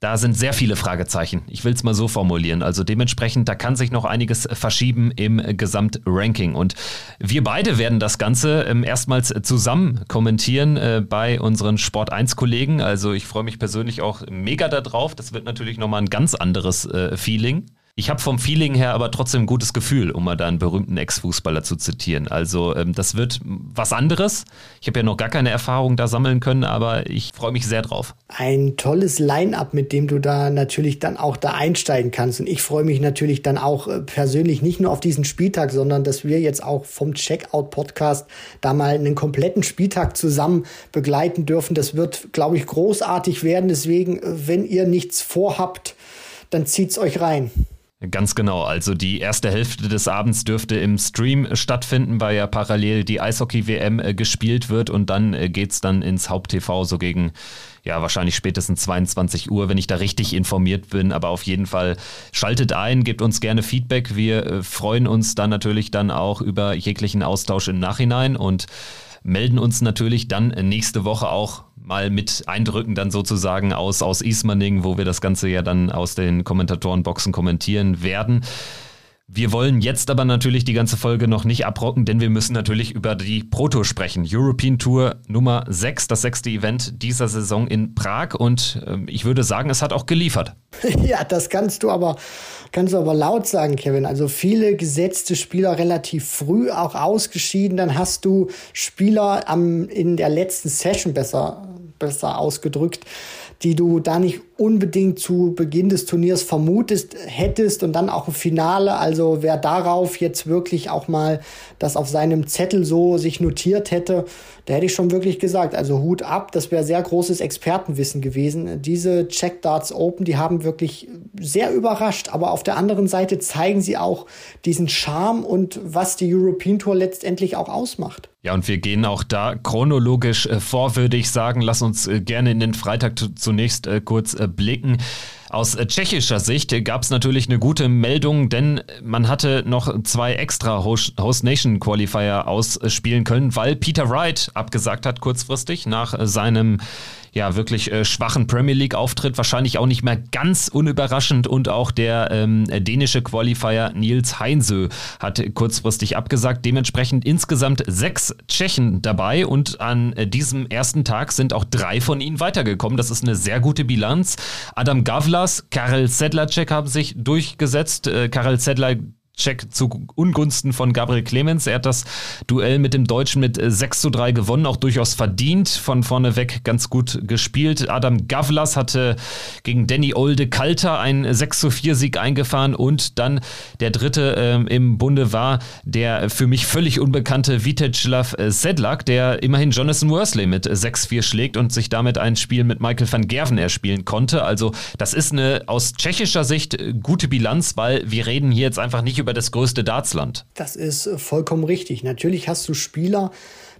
[SPEAKER 1] da sind sehr viele Fragezeichen. Ich will es mal so formulieren. Also dementsprechend, da kann sich noch einiges verschieben im Gesamtranking. Und wir beide werden das Ganze ähm, erstmals zusammen kommentieren äh, bei unseren Sport 1-Kollegen. Also ich freue mich persönlich auch mega darauf. Das wird natürlich nochmal ein ganz anderes äh, Feeling. Ich habe vom Feeling her aber trotzdem ein gutes Gefühl, um mal da einen berühmten Ex-Fußballer zu zitieren. Also ähm, das wird was anderes. Ich habe ja noch gar keine Erfahrung da sammeln können, aber ich freue mich sehr drauf.
[SPEAKER 2] Ein tolles Line-up, mit dem du da natürlich dann auch da einsteigen kannst. Und ich freue mich natürlich dann auch äh, persönlich nicht nur auf diesen Spieltag, sondern dass wir jetzt auch vom Checkout-Podcast da mal einen kompletten Spieltag zusammen begleiten dürfen. Das wird, glaube ich, großartig werden. Deswegen, äh, wenn ihr nichts vorhabt, dann zieht's euch rein.
[SPEAKER 1] Ganz genau. Also die erste Hälfte des Abends dürfte im Stream stattfinden, weil ja parallel die Eishockey-WM äh, gespielt wird und dann äh, geht's dann ins Haupt-TV so gegen, ja, wahrscheinlich spätestens 22 Uhr, wenn ich da richtig informiert bin. Aber auf jeden Fall schaltet ein, gebt uns gerne Feedback. Wir äh, freuen uns dann natürlich dann auch über jeglichen Austausch im Nachhinein und melden uns natürlich dann nächste Woche auch mal mit Eindrücken dann sozusagen aus, aus Ismaning, wo wir das Ganze ja dann aus den Kommentatorenboxen kommentieren werden. Wir wollen jetzt aber natürlich die ganze Folge noch nicht abrocken, denn wir müssen natürlich über die Proto sprechen. European Tour Nummer 6, das sechste Event dieser Saison in Prag und äh, ich würde sagen, es hat auch geliefert.
[SPEAKER 2] Ja, das kannst du aber kannst du aber laut sagen, Kevin. Also viele gesetzte Spieler relativ früh auch ausgeschieden. Dann hast du Spieler am, in der letzten Session besser, besser ausgedrückt, die du da nicht unbedingt zu Beginn des Turniers vermutest hättest und dann auch im Finale. Also wer darauf jetzt wirklich auch mal das auf seinem Zettel so sich notiert hätte, da hätte ich schon wirklich gesagt, also Hut ab, das wäre sehr großes Expertenwissen gewesen. Diese Check Darts Open, die haben wirklich sehr überrascht, aber auf der anderen Seite zeigen sie auch diesen Charme und was die European Tour letztendlich auch ausmacht.
[SPEAKER 1] Ja, und wir gehen auch da chronologisch äh, vor, würde ich sagen. Lass uns äh, gerne in den Freitag zunächst äh, kurz blicken. Aus äh, tschechischer Sicht gab es natürlich eine gute Meldung, denn man hatte noch zwei extra Host Nation Qualifier ausspielen können, weil Peter Wright abgesagt hat kurzfristig nach äh, seinem ja wirklich äh, schwachen Premier League Auftritt, wahrscheinlich auch nicht mehr ganz unüberraschend und auch der ähm, dänische Qualifier Nils Heinzö hat kurzfristig abgesagt. Dementsprechend insgesamt sechs Tschechen dabei und an äh, diesem ersten Tag sind auch drei von ihnen weitergekommen. Das ist eine sehr gute Bilanz. Adam Gavlas, Karel Sedlacek haben sich durchgesetzt. Äh, Karel Sedlacek Check zu Ungunsten von Gabriel Clemens. Er hat das Duell mit dem Deutschen mit 6 äh, zu 3 gewonnen, auch durchaus verdient, von vorne weg ganz gut gespielt. Adam Gavlas hatte gegen Danny Olde Kalter einen 6 zu 4 Sieg eingefahren und dann der dritte ähm, im Bunde war der für mich völlig unbekannte Viteslav äh, Sedlak, der immerhin Jonathan Worsley mit 6-4 schlägt und sich damit ein Spiel mit Michael van Gerven erspielen konnte. Also das ist eine aus tschechischer Sicht äh, gute Bilanz, weil wir reden hier jetzt einfach nicht über das größte Dartsland.
[SPEAKER 2] Das ist äh, vollkommen richtig. Natürlich hast du Spieler,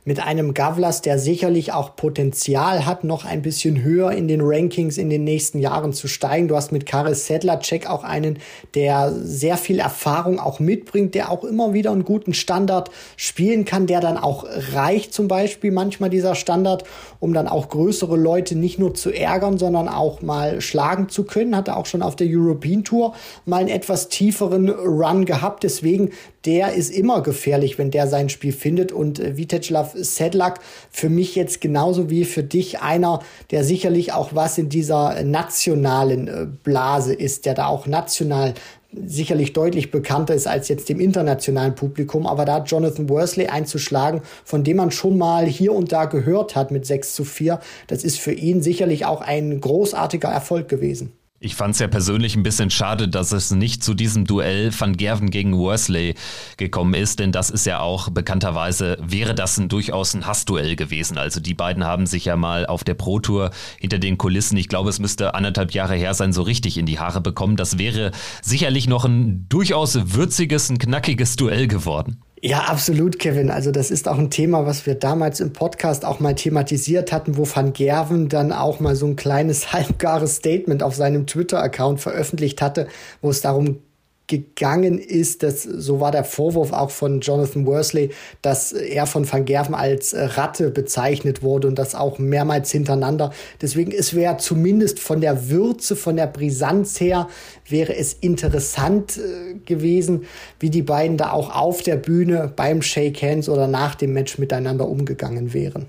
[SPEAKER 2] mit einem Gavlas, der sicherlich auch Potenzial hat, noch ein bisschen höher in den Rankings in den nächsten Jahren zu steigen. Du hast mit Karel Sedlacek auch einen, der sehr viel Erfahrung auch mitbringt, der auch immer wieder einen guten Standard spielen kann, der dann auch reicht zum Beispiel manchmal dieser Standard, um dann auch größere Leute nicht nur zu ärgern, sondern auch mal schlagen zu können. Hat er auch schon auf der European Tour mal einen etwas tieferen Run gehabt. Deswegen, der ist immer gefährlich, wenn der sein Spiel findet und äh, Viteslav Sedlak für mich jetzt genauso wie für dich einer, der sicherlich auch was in dieser nationalen äh, Blase ist, der da auch national sicherlich deutlich bekannter ist als jetzt dem internationalen Publikum, aber da Jonathan Worsley einzuschlagen, von dem man schon mal hier und da gehört hat mit 6 zu 4, das ist für ihn sicherlich auch ein großartiger Erfolg gewesen.
[SPEAKER 1] Ich fand es ja persönlich ein bisschen schade, dass es nicht zu diesem Duell Van Gerven gegen Worsley gekommen ist, denn das ist ja auch bekannterweise, wäre das ein durchaus ein Hassduell gewesen. Also die beiden haben sich ja mal auf der Pro Tour hinter den Kulissen, ich glaube, es müsste anderthalb Jahre her sein, so richtig in die Haare bekommen. Das wäre sicherlich noch ein durchaus würziges, ein knackiges Duell geworden.
[SPEAKER 2] Ja, absolut, Kevin. Also das ist auch ein Thema, was wir damals im Podcast auch mal thematisiert hatten, wo Van Gerven dann auch mal so ein kleines halbgares Statement auf seinem Twitter-Account veröffentlicht hatte, wo es darum gegangen ist, dass, so war der Vorwurf auch von Jonathan Worsley, dass er von Van Gerven als Ratte bezeichnet wurde und das auch mehrmals hintereinander. Deswegen, es wäre zumindest von der Würze, von der Brisanz her, wäre es interessant äh, gewesen, wie die beiden da auch auf der Bühne beim Shake Hands oder nach dem Match miteinander umgegangen wären.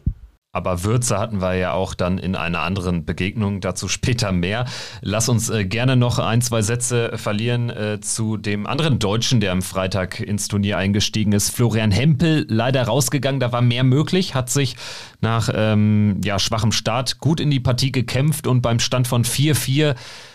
[SPEAKER 1] Aber Würze hatten wir ja auch dann in einer anderen Begegnung, dazu später mehr. Lass uns äh, gerne noch ein, zwei Sätze verlieren äh, zu dem anderen Deutschen, der am Freitag ins Turnier eingestiegen ist. Florian Hempel, leider rausgegangen, da war mehr möglich, hat sich nach ähm, ja, schwachem Start gut in die Partie gekämpft und beim Stand von 4-4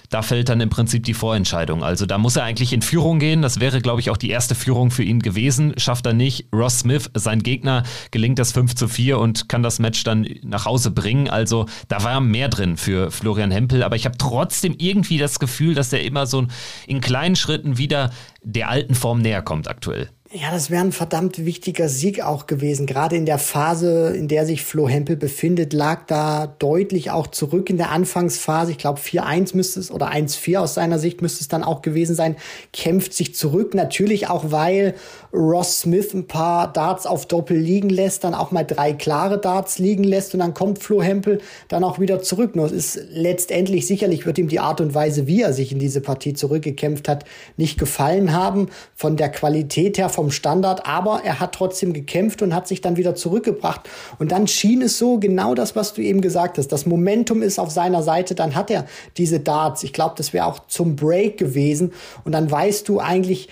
[SPEAKER 1] da fällt dann im Prinzip die Vorentscheidung. Also da muss er eigentlich in Führung gehen. Das wäre, glaube ich, auch die erste Führung für ihn gewesen. Schafft er nicht. Ross Smith, sein Gegner, gelingt das 5 zu 4 und kann das Match dann nach Hause bringen. Also da war mehr drin für Florian Hempel. Aber ich habe trotzdem irgendwie das Gefühl, dass er immer so in kleinen Schritten wieder der alten Form näher kommt aktuell.
[SPEAKER 2] Ja, das wäre ein verdammt wichtiger Sieg auch gewesen. Gerade in der Phase, in der sich Flo Hempel befindet, lag da deutlich auch zurück in der Anfangsphase. Ich glaube, 4-1 müsste es oder 1-4 aus seiner Sicht müsste es dann auch gewesen sein. Kämpft sich zurück. Natürlich auch, weil Ross Smith ein paar Darts auf Doppel liegen lässt, dann auch mal drei klare Darts liegen lässt und dann kommt Flo Hempel dann auch wieder zurück. Nur es ist letztendlich sicherlich wird ihm die Art und Weise, wie er sich in diese Partie zurückgekämpft hat, nicht gefallen haben. Von der Qualität her vom Standard, aber er hat trotzdem gekämpft und hat sich dann wieder zurückgebracht. Und dann schien es so, genau das, was du eben gesagt hast. Das Momentum ist auf seiner Seite, dann hat er diese Darts. Ich glaube, das wäre auch zum Break gewesen. Und dann weißt du eigentlich,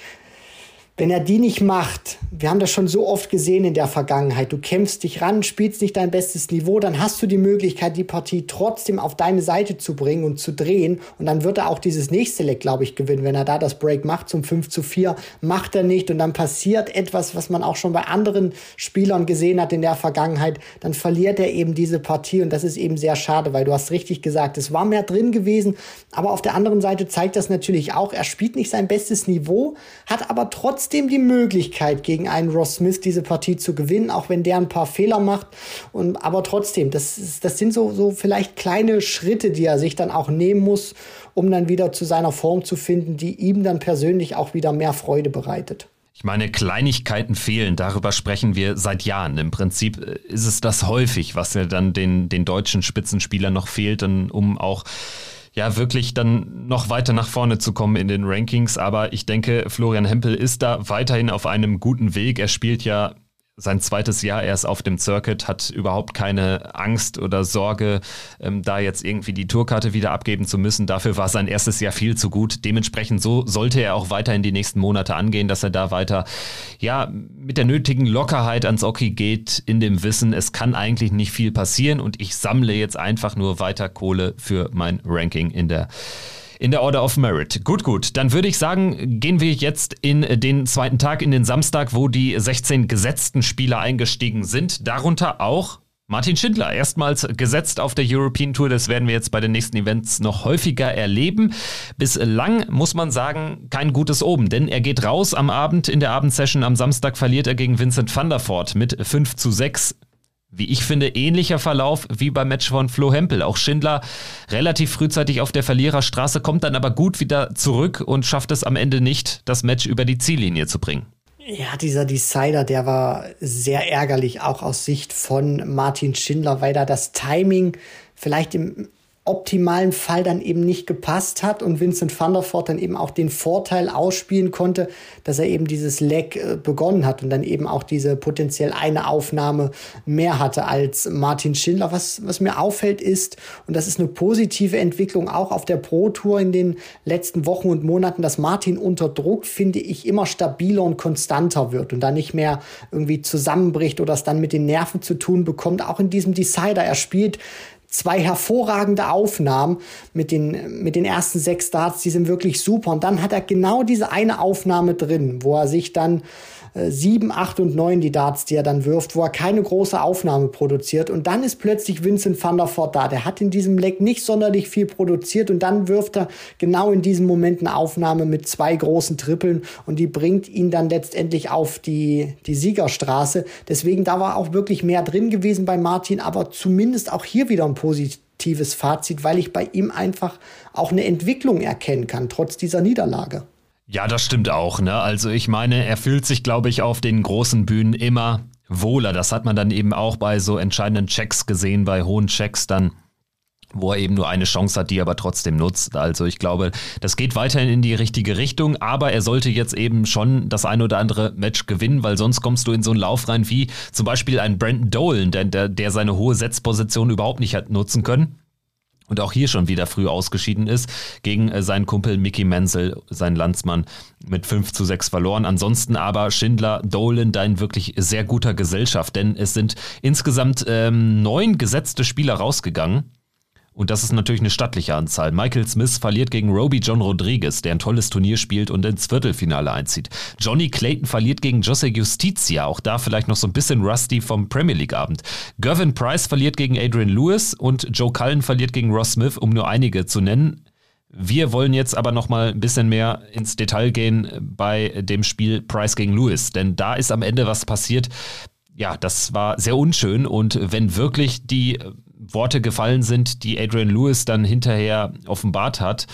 [SPEAKER 2] wenn er die nicht macht, wir haben das schon so oft gesehen in der Vergangenheit, du kämpfst dich ran, spielst nicht dein bestes Niveau, dann hast du die Möglichkeit, die Partie trotzdem auf deine Seite zu bringen und zu drehen. Und dann wird er auch dieses nächste Leck, glaube ich, gewinnen. Wenn er da das Break macht zum 5 zu 4, macht er nicht. Und dann passiert etwas, was man auch schon bei anderen Spielern gesehen hat in der Vergangenheit. Dann verliert er eben diese Partie. Und das ist eben sehr schade, weil du hast richtig gesagt, es war mehr drin gewesen. Aber auf der anderen Seite zeigt das natürlich auch, er spielt nicht sein bestes Niveau, hat aber trotzdem trotzdem die Möglichkeit, gegen einen Ross Smith diese Partie zu gewinnen, auch wenn der ein paar Fehler macht. Und, aber trotzdem, das, ist, das sind so, so vielleicht kleine Schritte, die er sich dann auch nehmen muss, um dann wieder zu seiner Form zu finden, die ihm dann persönlich auch wieder mehr Freude bereitet.
[SPEAKER 1] Ich meine, Kleinigkeiten fehlen, darüber sprechen wir seit Jahren. Im Prinzip äh, ist es das häufig, was ja dann den, den deutschen Spitzenspielern noch fehlt, um auch ja wirklich dann noch weiter nach vorne zu kommen in den Rankings. Aber ich denke, Florian Hempel ist da weiterhin auf einem guten Weg. Er spielt ja sein zweites Jahr erst auf dem Circuit, hat überhaupt keine Angst oder Sorge, ähm, da jetzt irgendwie die Tourkarte wieder abgeben zu müssen. Dafür war sein erstes Jahr viel zu gut. Dementsprechend so sollte er auch weiter in die nächsten Monate angehen, dass er da weiter, ja, mit der nötigen Lockerheit ans Oki geht, in dem Wissen, es kann eigentlich nicht viel passieren und ich sammle jetzt einfach nur weiter Kohle für mein Ranking in der in der Order of Merit. Gut, gut. Dann würde ich sagen, gehen wir jetzt in den zweiten Tag, in den Samstag, wo die 16 gesetzten Spieler eingestiegen sind. Darunter auch Martin Schindler, erstmals gesetzt auf der European Tour. Das werden wir jetzt bei den nächsten Events noch häufiger erleben. Bislang muss man sagen, kein gutes Oben, denn er geht raus am Abend in der Abendsession. Am Samstag verliert er gegen Vincent van der Voort mit 5 zu 6 wie ich finde, ähnlicher Verlauf wie beim Match von Flo Hempel. Auch Schindler relativ frühzeitig auf der Verliererstraße, kommt dann aber gut wieder zurück und schafft es am Ende nicht, das Match über die Ziellinie zu bringen.
[SPEAKER 2] Ja, dieser Decider, der war sehr ärgerlich, auch aus Sicht von Martin Schindler, weil da das Timing vielleicht im optimalen Fall dann eben nicht gepasst hat und Vincent van der Voort dann eben auch den Vorteil ausspielen konnte, dass er eben dieses Leck äh, begonnen hat und dann eben auch diese potenziell eine Aufnahme mehr hatte als Martin Schindler. Was, was mir auffällt ist, und das ist eine positive Entwicklung auch auf der Pro Tour in den letzten Wochen und Monaten, dass Martin unter Druck, finde ich, immer stabiler und konstanter wird und da nicht mehr irgendwie zusammenbricht oder es dann mit den Nerven zu tun bekommt. Auch in diesem Decider. Er spielt zwei hervorragende Aufnahmen mit den, mit den ersten sechs Starts, die sind wirklich super. Und dann hat er genau diese eine Aufnahme drin, wo er sich dann äh, sieben, acht und neun die Darts, die er dann wirft, wo er keine große Aufnahme produziert. Und dann ist plötzlich Vincent van der Voort da. Der hat in diesem Leck nicht sonderlich viel produziert und dann wirft er genau in diesem Moment eine Aufnahme mit zwei großen Trippeln und die bringt ihn dann letztendlich auf die, die Siegerstraße. Deswegen da war auch wirklich mehr drin gewesen bei Martin, aber zumindest auch hier wieder ein positives Fazit, weil ich bei ihm einfach auch eine Entwicklung erkennen kann, trotz dieser Niederlage.
[SPEAKER 1] Ja, das stimmt auch. Ne? Also ich meine, er fühlt sich, glaube ich, auf den großen Bühnen immer wohler. Das hat man dann eben auch bei so entscheidenden Checks gesehen, bei hohen Checks dann wo er eben nur eine Chance hat, die er aber trotzdem nutzt. Also ich glaube, das geht weiterhin in die richtige Richtung, aber er sollte jetzt eben schon das ein oder andere Match gewinnen, weil sonst kommst du in so einen Lauf rein wie zum Beispiel ein Brandon Dolan, der, der, seine hohe Setzposition überhaupt nicht hat nutzen können und auch hier schon wieder früh ausgeschieden ist, gegen äh, seinen Kumpel Mickey Menzel, sein Landsmann, mit 5 zu 6 verloren. Ansonsten aber Schindler, Dolan, dein wirklich sehr guter Gesellschaft, denn es sind insgesamt ähm, neun gesetzte Spieler rausgegangen. Und das ist natürlich eine stattliche Anzahl. Michael Smith verliert gegen Roby John Rodriguez, der ein tolles Turnier spielt und ins Viertelfinale einzieht. Johnny Clayton verliert gegen Jose Justicia, auch da vielleicht noch so ein bisschen rusty vom Premier League Abend. Gervin Price verliert gegen Adrian Lewis und Joe Cullen verliert gegen Ross Smith, um nur einige zu nennen. Wir wollen jetzt aber noch mal ein bisschen mehr ins Detail gehen bei dem Spiel Price gegen Lewis, denn da ist am Ende was passiert. Ja, das war sehr unschön und wenn wirklich die Worte gefallen sind, die Adrian Lewis dann hinterher offenbart hat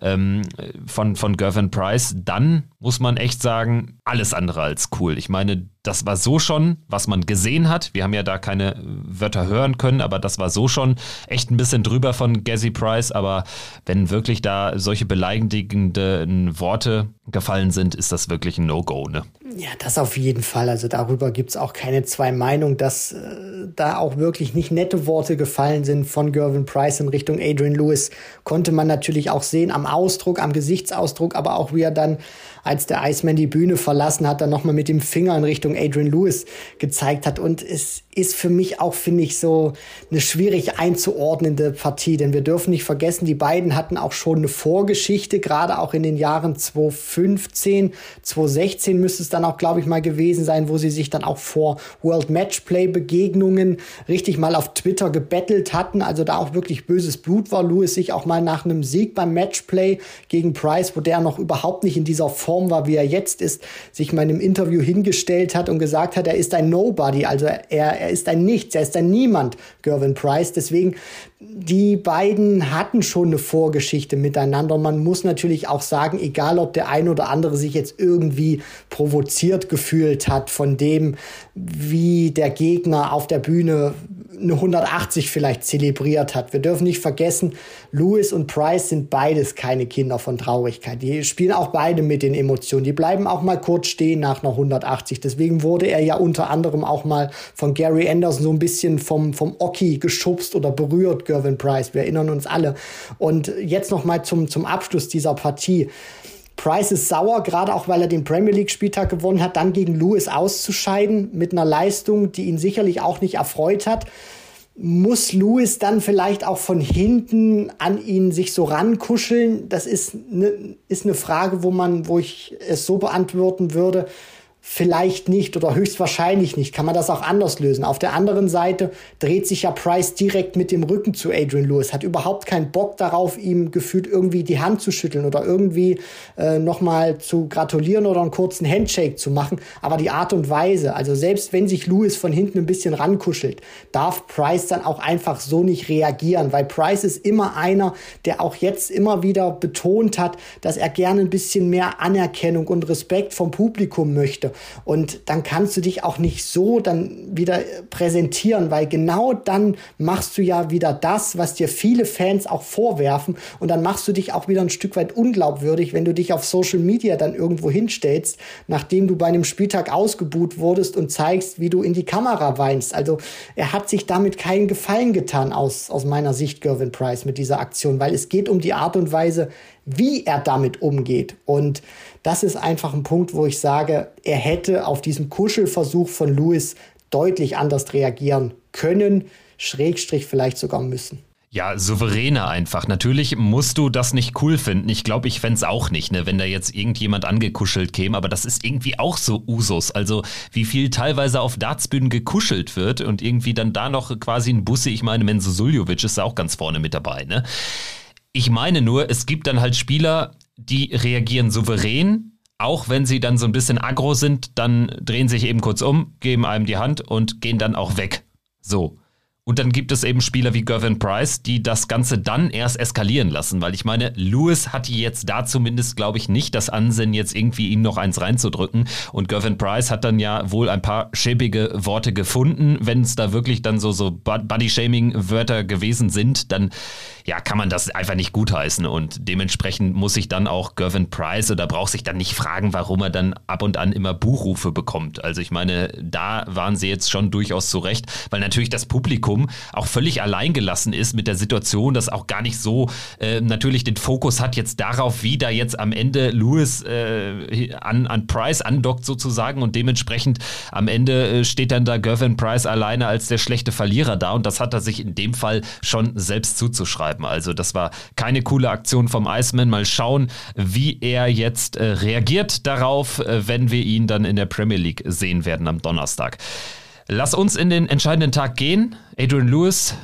[SPEAKER 1] ähm, von, von Gervin Price, dann muss man echt sagen, alles andere als cool. Ich meine, das war so schon, was man gesehen hat. Wir haben ja da keine Wörter hören können, aber das war so schon echt ein bisschen drüber von Gazzy Price. Aber wenn wirklich da solche beleidigenden Worte gefallen sind, ist das wirklich ein No-Go, ne?
[SPEAKER 2] Ja, das auf jeden Fall. Also darüber gibt es auch keine zwei Meinungen, dass äh, da auch wirklich nicht nette Worte gefallen sind von Gervin Price in Richtung Adrian Lewis. Konnte man natürlich auch sehen am Ausdruck, am Gesichtsausdruck, aber auch wie er dann als der Iceman die Bühne verlassen hat, dann nochmal mit dem Finger in Richtung Adrian Lewis gezeigt hat. Und es ist für mich auch, finde ich, so eine schwierig einzuordnende Partie. Denn wir dürfen nicht vergessen, die beiden hatten auch schon eine Vorgeschichte, gerade auch in den Jahren 2015, 2016 müsste es dann auch, glaube ich, mal gewesen sein, wo sie sich dann auch vor World Matchplay Begegnungen richtig mal auf Twitter gebettelt hatten. Also da auch wirklich böses Blut war. Lewis sich auch mal nach einem Sieg beim Matchplay gegen Price, wo der noch überhaupt nicht in dieser Form Form war, wie er jetzt ist, sich mal in einem Interview hingestellt hat und gesagt hat, er ist ein Nobody, also er, er ist ein Nichts, er ist ein Niemand, Gervin Price. Deswegen, die beiden hatten schon eine Vorgeschichte miteinander. Man muss natürlich auch sagen, egal ob der ein oder andere sich jetzt irgendwie provoziert gefühlt hat von dem, wie der Gegner auf der Bühne eine 180 vielleicht zelebriert hat. Wir dürfen nicht vergessen, Lewis und Price sind beides keine Kinder von Traurigkeit. Die spielen auch beide mit den Emotionen. Die bleiben auch mal kurz stehen nach einer 180. Deswegen wurde er ja unter anderem auch mal von Gary Anderson so ein bisschen vom, vom Oki geschubst oder berührt, Gervin Price. Wir erinnern uns alle. Und jetzt noch mal zum, zum Abschluss dieser Partie. Price ist sauer, gerade auch weil er den Premier League Spieltag gewonnen hat, dann gegen Lewis auszuscheiden mit einer Leistung, die ihn sicherlich auch nicht erfreut hat. Muss Lewis dann vielleicht auch von hinten an ihn sich so rankuscheln? Das ist eine, ist eine Frage, wo man, wo ich es so beantworten würde vielleicht nicht oder höchstwahrscheinlich nicht. Kann man das auch anders lösen? Auf der anderen Seite dreht sich ja Price direkt mit dem Rücken zu Adrian Lewis, hat überhaupt keinen Bock darauf, ihm gefühlt irgendwie die Hand zu schütteln oder irgendwie äh, nochmal zu gratulieren oder einen kurzen Handshake zu machen. Aber die Art und Weise, also selbst wenn sich Lewis von hinten ein bisschen rankuschelt, darf Price dann auch einfach so nicht reagieren, weil Price ist immer einer, der auch jetzt immer wieder betont hat, dass er gerne ein bisschen mehr Anerkennung und Respekt vom Publikum möchte. Und dann kannst du dich auch nicht so dann wieder präsentieren, weil genau dann machst du ja wieder das, was dir viele Fans auch vorwerfen. Und dann machst du dich auch wieder ein Stück weit unglaubwürdig, wenn du dich auf Social Media dann irgendwo hinstellst, nachdem du bei einem Spieltag ausgebuht wurdest und zeigst, wie du in die Kamera weinst. Also er hat sich damit keinen Gefallen getan aus, aus meiner Sicht, Gervin Price, mit dieser Aktion, weil es geht um die Art und Weise, wie er damit umgeht. Und das ist einfach ein Punkt, wo ich sage, er hätte auf diesen Kuschelversuch von Lewis deutlich anders reagieren können, Schrägstrich vielleicht sogar müssen.
[SPEAKER 1] Ja, souveräner einfach. Natürlich musst du das nicht cool finden. Ich glaube, ich fände es auch nicht, ne, wenn da jetzt irgendjemand angekuschelt käme, aber das ist irgendwie auch so Usus. Also wie viel teilweise auf Dartsbühnen gekuschelt wird und irgendwie dann da noch quasi ein Busse, ich meine, Menzo Suljovic ist da auch ganz vorne mit dabei, ne? Ich meine nur, es gibt dann halt Spieler, die reagieren souverän, auch wenn sie dann so ein bisschen aggro sind, dann drehen sich eben kurz um, geben einem die Hand und gehen dann auch weg. So. Und dann gibt es eben Spieler wie Gervin Price, die das Ganze dann erst eskalieren lassen, weil ich meine, Lewis hatte jetzt da zumindest, glaube ich, nicht das Ansinnen, jetzt irgendwie ihm noch eins reinzudrücken. Und Gervin Price hat dann ja wohl ein paar schäbige Worte gefunden. Wenn es da wirklich dann so, so Body-Shaming-Wörter gewesen sind, dann ja, kann man das einfach nicht gutheißen. Und dementsprechend muss sich dann auch Gervin Price oder braucht sich dann nicht fragen, warum er dann ab und an immer Buchrufe bekommt. Also ich meine, da waren sie jetzt schon durchaus zurecht, weil natürlich das Publikum auch völlig alleingelassen ist mit der Situation, dass auch gar nicht so äh, natürlich den Fokus hat jetzt darauf, wie da jetzt am Ende Lewis äh, an, an Price andockt sozusagen und dementsprechend am Ende äh, steht dann da Gervin Price alleine als der schlechte Verlierer da und das hat er sich in dem Fall schon selbst zuzuschreiben bleiben. Also das war keine coole Aktion vom Iceman. Mal schauen, wie er jetzt äh, reagiert darauf, äh, wenn wir ihn dann in der Premier League sehen werden am Donnerstag. Lass uns in den entscheidenden Tag gehen. Adrian Lewis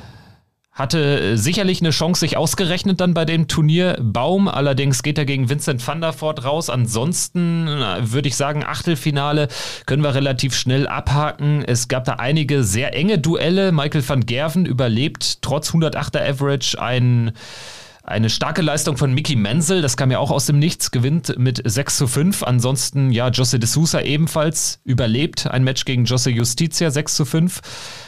[SPEAKER 1] hatte äh, sicherlich eine Chance sich ausgerechnet dann bei dem Turnier Baum. Allerdings geht er gegen Vincent van der Voort raus. Ansonsten würde ich sagen, Achtelfinale können wir relativ schnell abhaken. Es gab da einige sehr enge Duelle. Michael van Gerven überlebt trotz 108er Average ein eine starke Leistung von Mickey Menzel, das kam ja auch aus dem Nichts, gewinnt mit 6 zu 5. Ansonsten, ja, Jose de Sousa ebenfalls überlebt. Ein Match gegen Jose Justicia, 6 zu 5.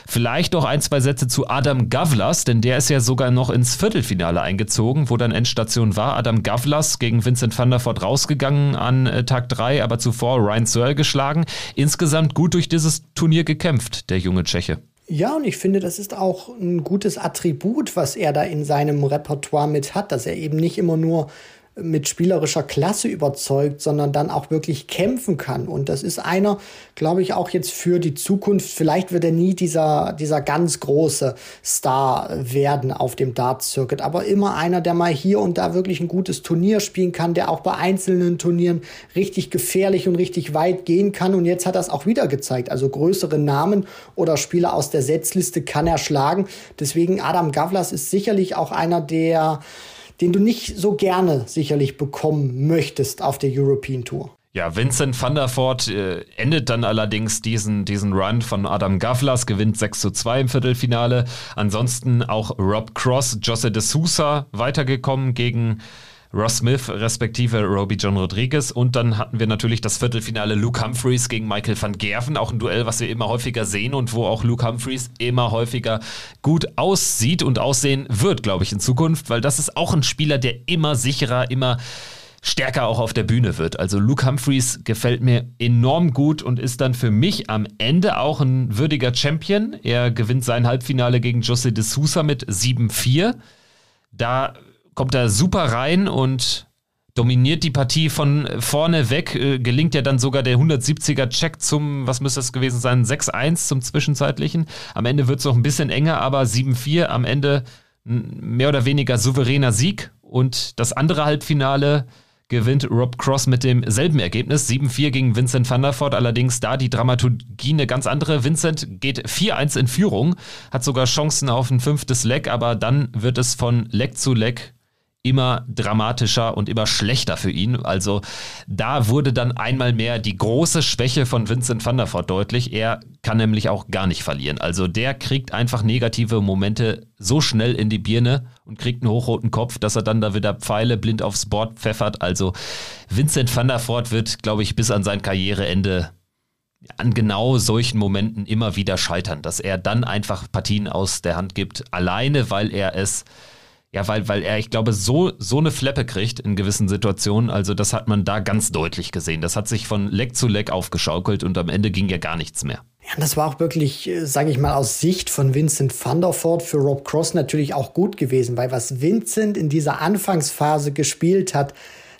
[SPEAKER 1] Vielleicht auch ein, zwei Sätze zu Adam Gavlas, denn der ist ja sogar noch ins Viertelfinale eingezogen, wo dann Endstation war. Adam Gavlas gegen Vincent van der Voort rausgegangen an äh, Tag 3, aber zuvor Ryan Searle geschlagen. Insgesamt gut durch dieses Turnier gekämpft, der junge Tscheche.
[SPEAKER 2] Ja, und ich finde, das ist auch ein gutes Attribut, was er da in seinem Repertoire mit hat, dass er eben nicht immer nur mit spielerischer Klasse überzeugt, sondern dann auch wirklich kämpfen kann. Und das ist einer, glaube ich, auch jetzt für die Zukunft. Vielleicht wird er nie dieser, dieser ganz große Star werden auf dem Dart-Circuit, aber immer einer, der mal hier und da wirklich ein gutes Turnier spielen kann, der auch bei einzelnen Turnieren richtig gefährlich und richtig weit gehen kann. Und jetzt hat er es auch wieder gezeigt. Also größere Namen oder Spieler aus der Setzliste kann er schlagen. Deswegen Adam Gavlas ist sicherlich auch einer, der den du nicht so gerne sicherlich bekommen möchtest auf der European Tour.
[SPEAKER 1] Ja, Vincent van der Voort äh, endet dann allerdings diesen, diesen Run von Adam Gavlas, gewinnt 6 zu 2 im Viertelfinale. Ansonsten auch Rob Cross, Jose de Sousa weitergekommen gegen Ross Smith respektive Roby John Rodriguez. Und dann hatten wir natürlich das Viertelfinale Luke Humphreys gegen Michael van Gerven. Auch ein Duell, was wir immer häufiger sehen und wo auch Luke Humphreys immer häufiger gut aussieht und aussehen wird, glaube ich, in Zukunft, weil das ist auch ein Spieler, der immer sicherer, immer stärker auch auf der Bühne wird. Also Luke Humphreys gefällt mir enorm gut und ist dann für mich am Ende auch ein würdiger Champion. Er gewinnt sein Halbfinale gegen Jose de Sousa mit 7-4. Da kommt er super rein und dominiert die Partie von vorne weg, äh, gelingt ja dann sogar der 170er Check zum, was müsste das gewesen sein, 6-1 zum zwischenzeitlichen. Am Ende wird es noch ein bisschen enger, aber 7-4 am Ende mehr oder weniger souveräner Sieg. Und das andere Halbfinale gewinnt Rob Cross mit demselben Ergebnis. 7-4 gegen Vincent van der Voort. Allerdings da die Dramaturgie eine ganz andere. Vincent geht 4-1 in Führung, hat sogar Chancen auf ein fünftes Leck, aber dann wird es von Leck zu Leck immer dramatischer und immer schlechter für ihn. Also da wurde dann einmal mehr die große Schwäche von Vincent van der Voort deutlich. Er kann nämlich auch gar nicht verlieren. Also der kriegt einfach negative Momente so schnell in die Birne und kriegt einen hochroten Kopf, dass er dann da wieder Pfeile blind aufs Board pfeffert. Also Vincent van der Voort wird, glaube ich, bis an sein Karriereende an genau solchen Momenten immer wieder scheitern, dass er dann einfach Partien aus der Hand gibt, alleine weil er es ja, weil, weil er, ich glaube, so, so eine Fleppe kriegt in gewissen Situationen. Also, das hat man da ganz deutlich gesehen. Das hat sich von Leck zu Leck aufgeschaukelt und am Ende ging ja gar nichts mehr.
[SPEAKER 2] Ja, das war auch wirklich, äh, sage ich mal, aus Sicht von Vincent van der Voort für Rob Cross natürlich auch gut gewesen, weil was Vincent in dieser Anfangsphase gespielt hat,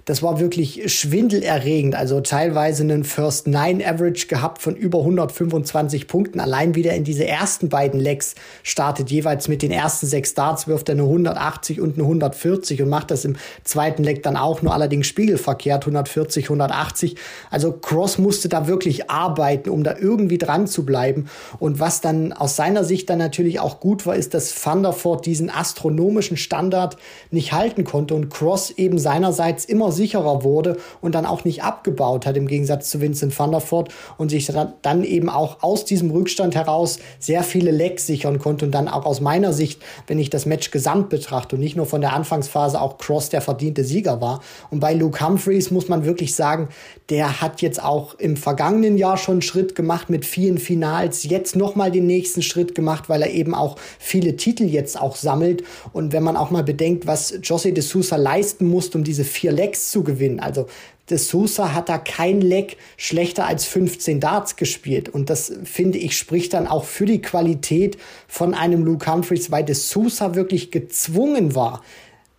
[SPEAKER 2] das war wirklich schwindelerregend. Also teilweise einen First Nine Average gehabt von über 125 Punkten. Allein wieder in diese ersten beiden Legs startet jeweils mit den ersten sechs Starts, wirft er eine 180 und eine 140 und macht das im zweiten Leg dann auch nur allerdings spiegelverkehrt 140, 180. Also Cross musste da wirklich arbeiten, um da irgendwie dran zu bleiben. Und was dann aus seiner Sicht dann natürlich auch gut war, ist, dass Thunderford diesen astronomischen Standard nicht halten konnte und Cross eben seinerseits immer sicherer wurde und dann auch nicht abgebaut hat, im Gegensatz zu Vincent Thunderford und sich dann eben auch aus diesem Rückstand heraus sehr viele Lecks sichern konnte und dann auch aus meiner Sicht, wenn ich das Match gesamt betrachte und nicht nur von der Anfangsphase auch Cross der verdiente Sieger war. Und bei Luke Humphreys muss man wirklich sagen, der hat jetzt auch im vergangenen Jahr schon einen Schritt gemacht mit vielen Finals, jetzt nochmal den nächsten Schritt gemacht, weil er eben auch viele Titel jetzt auch sammelt. Und wenn man auch mal bedenkt, was José de Sousa leisten musste, um diese vier Lecks zu gewinnen, also de Sousa hat da kein Leck schlechter als 15 Darts gespielt. Und das, finde ich, spricht dann auch für die Qualität von einem Luke Humphreys, weil de Sousa wirklich gezwungen war,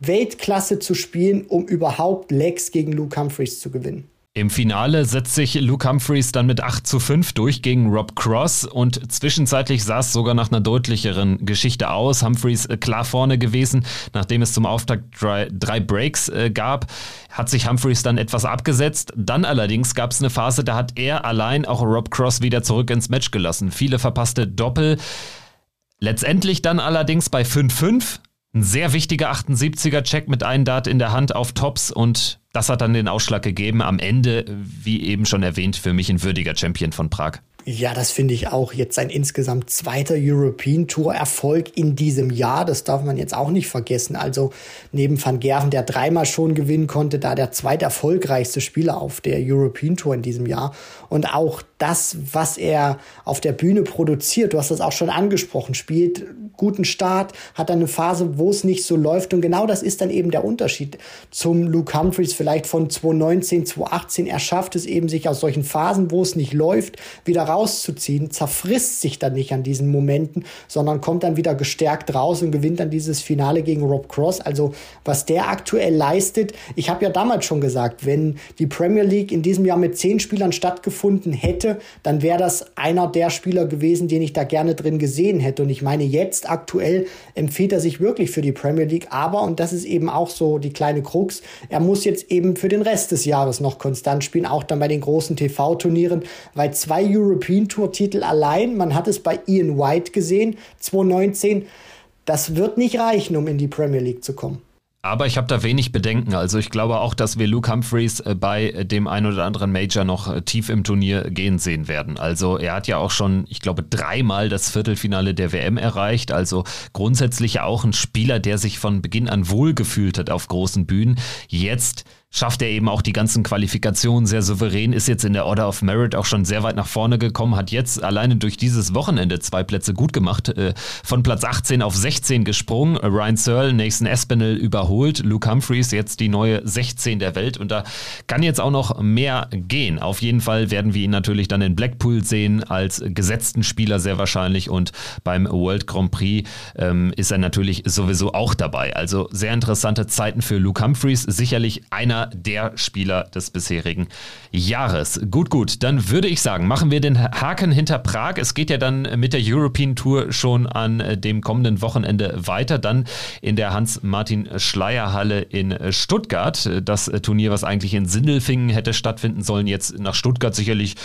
[SPEAKER 2] Weltklasse zu spielen, um überhaupt Lecks gegen Luke Humphreys zu gewinnen.
[SPEAKER 1] Im Finale setzt sich Luke Humphreys dann mit 8 zu 5 durch gegen Rob Cross und zwischenzeitlich sah es sogar nach einer deutlicheren Geschichte aus. Humphreys äh, klar vorne gewesen, nachdem es zum Auftakt drei, drei Breaks äh, gab, hat sich Humphreys dann etwas abgesetzt. Dann allerdings gab es eine Phase, da hat er allein auch Rob Cross wieder zurück ins Match gelassen. Viele verpasste Doppel. Letztendlich dann allerdings bei 5-5 ein sehr wichtiger 78er-Check mit einem Dart in der Hand auf Tops und das hat dann den Ausschlag gegeben. Am Ende, wie eben schon erwähnt, für mich ein würdiger Champion von Prag.
[SPEAKER 2] Ja, das finde ich auch jetzt sein insgesamt zweiter European Tour Erfolg in diesem Jahr. Das darf man jetzt auch nicht vergessen. Also neben Van Gerven, der dreimal schon gewinnen konnte, da der zweiterfolgreichste Spieler auf der European Tour in diesem Jahr. Und auch das, was er auf der Bühne produziert, du hast das auch schon angesprochen, spielt guten Start, hat dann eine Phase, wo es nicht so läuft. Und genau das ist dann eben der Unterschied zum Luke Humphreys vielleicht von 2019, 2018. Er schafft es eben, sich aus solchen Phasen, wo es nicht läuft, wieder rauszuziehen, zerfrisst sich dann nicht an diesen Momenten, sondern kommt dann wieder gestärkt raus und gewinnt dann dieses Finale gegen Rob Cross. Also was der aktuell leistet, ich habe ja damals schon gesagt, wenn die Premier League in diesem Jahr mit zehn Spielern stattgefunden hätte, dann wäre das einer der Spieler gewesen, den ich da gerne drin gesehen hätte. Und ich meine, jetzt aktuell empfiehlt er sich wirklich für die Premier League, aber, und das ist eben auch so die kleine Krux, er muss jetzt eben für den Rest des Jahres noch konstant spielen, auch dann bei den großen TV-Turnieren, weil zwei European European Tour Titel allein, man hat es bei Ian White gesehen, 2019, das wird nicht reichen, um in die Premier League zu kommen.
[SPEAKER 1] Aber ich habe da wenig Bedenken. Also ich glaube auch, dass wir Luke Humphreys äh, bei dem ein oder anderen Major noch äh, tief im Turnier gehen sehen werden. Also er hat ja auch schon, ich glaube, dreimal das Viertelfinale der WM erreicht. Also grundsätzlich auch ein Spieler, der sich von Beginn an wohlgefühlt hat auf großen Bühnen. Jetzt schafft er eben auch die ganzen Qualifikationen sehr souverän, ist jetzt in der Order of Merit auch schon sehr weit nach vorne gekommen, hat jetzt alleine durch dieses Wochenende zwei Plätze gut gemacht, äh, von Platz 18 auf 16 gesprungen, Ryan Searle, Nathan Espinel überholt, Luke Humphreys jetzt die neue 16 der Welt. Und da kann jetzt auch noch mehr gehen. Auf jeden Fall werden wir ihn natürlich dann in Blackpool sehen als gesetzten Spieler sehr wahrscheinlich. Und beim World Grand Prix ähm, ist er natürlich sowieso auch dabei. Also sehr interessante Zeiten für Luke Humphreys, sicherlich einer der Spieler des bisherigen Jahres. Gut, gut, dann würde ich sagen, machen wir den Haken hinter Prag. Es geht ja dann mit der European Tour schon an dem kommenden Wochenende weiter. Dann in der Hans-Martin-Schleier-Halle in Stuttgart. Das Turnier, was eigentlich in Sindelfingen hätte stattfinden sollen, jetzt nach Stuttgart sicherlich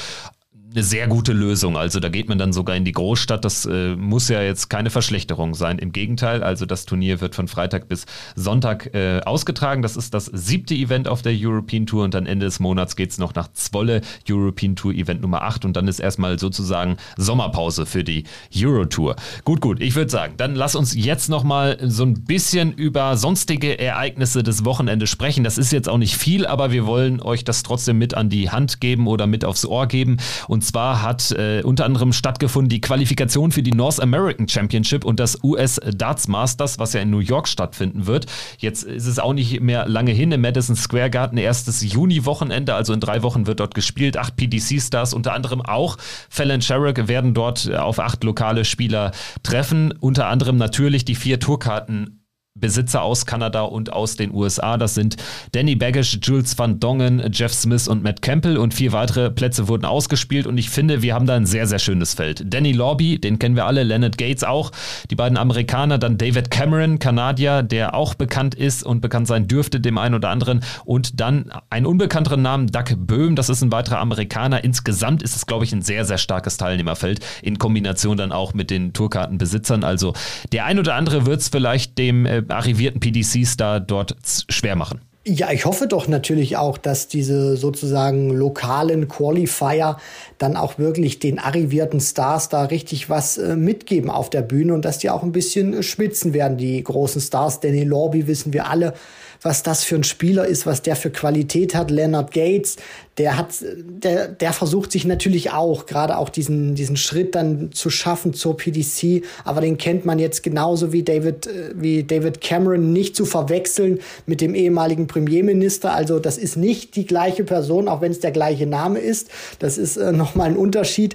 [SPEAKER 1] eine sehr gute Lösung. Also da geht man dann sogar in die Großstadt. Das äh, muss ja jetzt keine Verschlechterung sein. Im Gegenteil, also das Turnier wird von Freitag bis Sonntag äh, ausgetragen. Das ist das siebte Event auf der European Tour und dann Ende des Monats geht es noch nach Zwolle, European Tour Event Nummer 8 und dann ist erstmal sozusagen Sommerpause für die Euro Tour. Gut, gut, ich würde sagen, dann lass uns jetzt nochmal so ein bisschen über sonstige Ereignisse des Wochenendes sprechen. Das ist jetzt auch nicht viel, aber wir wollen euch das trotzdem mit an die Hand geben oder mit aufs Ohr geben und und zwar hat äh, unter anderem stattgefunden die Qualifikation für die North American Championship und das US Darts Masters, was ja in New York stattfinden wird. Jetzt ist es auch nicht mehr lange hin im Madison Square Garden, erstes Juni-Wochenende, also in drei Wochen wird dort gespielt. Acht PDC-Stars, unter anderem auch Fallon Sherrick, werden dort auf acht lokale Spieler treffen. Unter anderem natürlich die vier Tourkarten Besitzer aus Kanada und aus den USA. Das sind Danny Baggish, Jules Van Dongen, Jeff Smith und Matt Campbell und vier weitere Plätze wurden ausgespielt und ich finde, wir haben da ein sehr, sehr schönes Feld. Danny Lobby, den kennen wir alle, Leonard Gates auch, die beiden Amerikaner, dann David Cameron, Kanadier, der auch bekannt ist und bekannt sein dürfte dem einen oder anderen und dann einen unbekannteren Namen, Doug Böhm, das ist ein weiterer Amerikaner. Insgesamt ist es, glaube ich, ein sehr, sehr starkes Teilnehmerfeld in Kombination dann auch mit den Tourkartenbesitzern. Also der ein oder andere wird es vielleicht dem äh, arrivierten PDCs da dort schwer machen.
[SPEAKER 2] Ja, ich hoffe doch natürlich auch, dass diese sozusagen lokalen Qualifier dann auch wirklich den arrivierten Stars da richtig was äh, mitgeben auf der Bühne und dass die auch ein bisschen äh, schwitzen werden, die großen Stars. Danny Lorby wissen wir alle, was das für ein Spieler ist, was der für Qualität hat. Leonard Gates, der hat, der, der versucht sich natürlich auch, gerade auch diesen, diesen Schritt dann zu schaffen zur PDC, aber den kennt man jetzt genauso wie David, äh, wie David Cameron nicht zu verwechseln mit dem ehemaligen Premierminister. Also das ist nicht die gleiche Person, auch wenn es der gleiche Name ist. Das ist äh, nochmal ein Unterschied.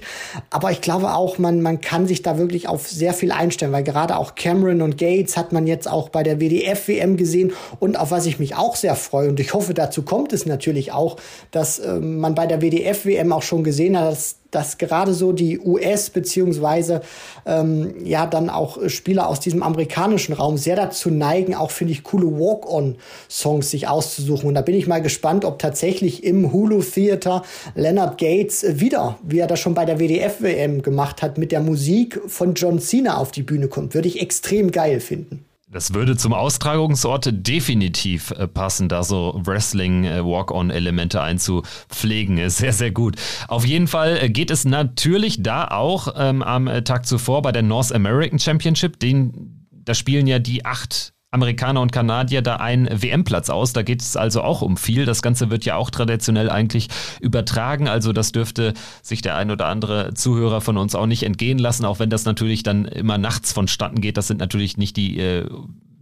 [SPEAKER 2] Aber ich glaube auch, man, man kann sich da wirklich auf sehr viel einstellen, weil gerade auch Cameron und Gates hat man jetzt auch bei der WDF-WM gesehen und auf was ich mich auch sehr freue und ich hoffe, dazu kommt es natürlich auch, dass äh, man bei der WDF-WM auch schon gesehen hat, dass, dass gerade so die US- beziehungsweise ähm, ja dann auch Spieler aus diesem amerikanischen Raum sehr dazu neigen, auch finde ich coole Walk-on-Songs sich auszusuchen. Und da bin ich mal gespannt, ob tatsächlich im Hulu Theater Leonard Gates wieder, wie er das schon bei der WDF-WM gemacht hat, mit der Musik von John Cena auf die Bühne kommt. Würde ich extrem geil finden.
[SPEAKER 1] Das würde zum Austragungsort definitiv äh, passen, da so Wrestling-Walk-on-Elemente äh, einzupflegen. Sehr, sehr gut. Auf jeden Fall äh, geht es natürlich da auch ähm, am Tag zuvor bei der North American Championship. Den, da spielen ja die acht Amerikaner und Kanadier da einen WM-Platz aus. Da geht es also auch um viel. Das Ganze wird ja auch traditionell eigentlich übertragen. Also das dürfte sich der ein oder andere Zuhörer von uns auch nicht entgehen lassen, auch wenn das natürlich dann immer nachts vonstatten geht. Das sind natürlich nicht die äh,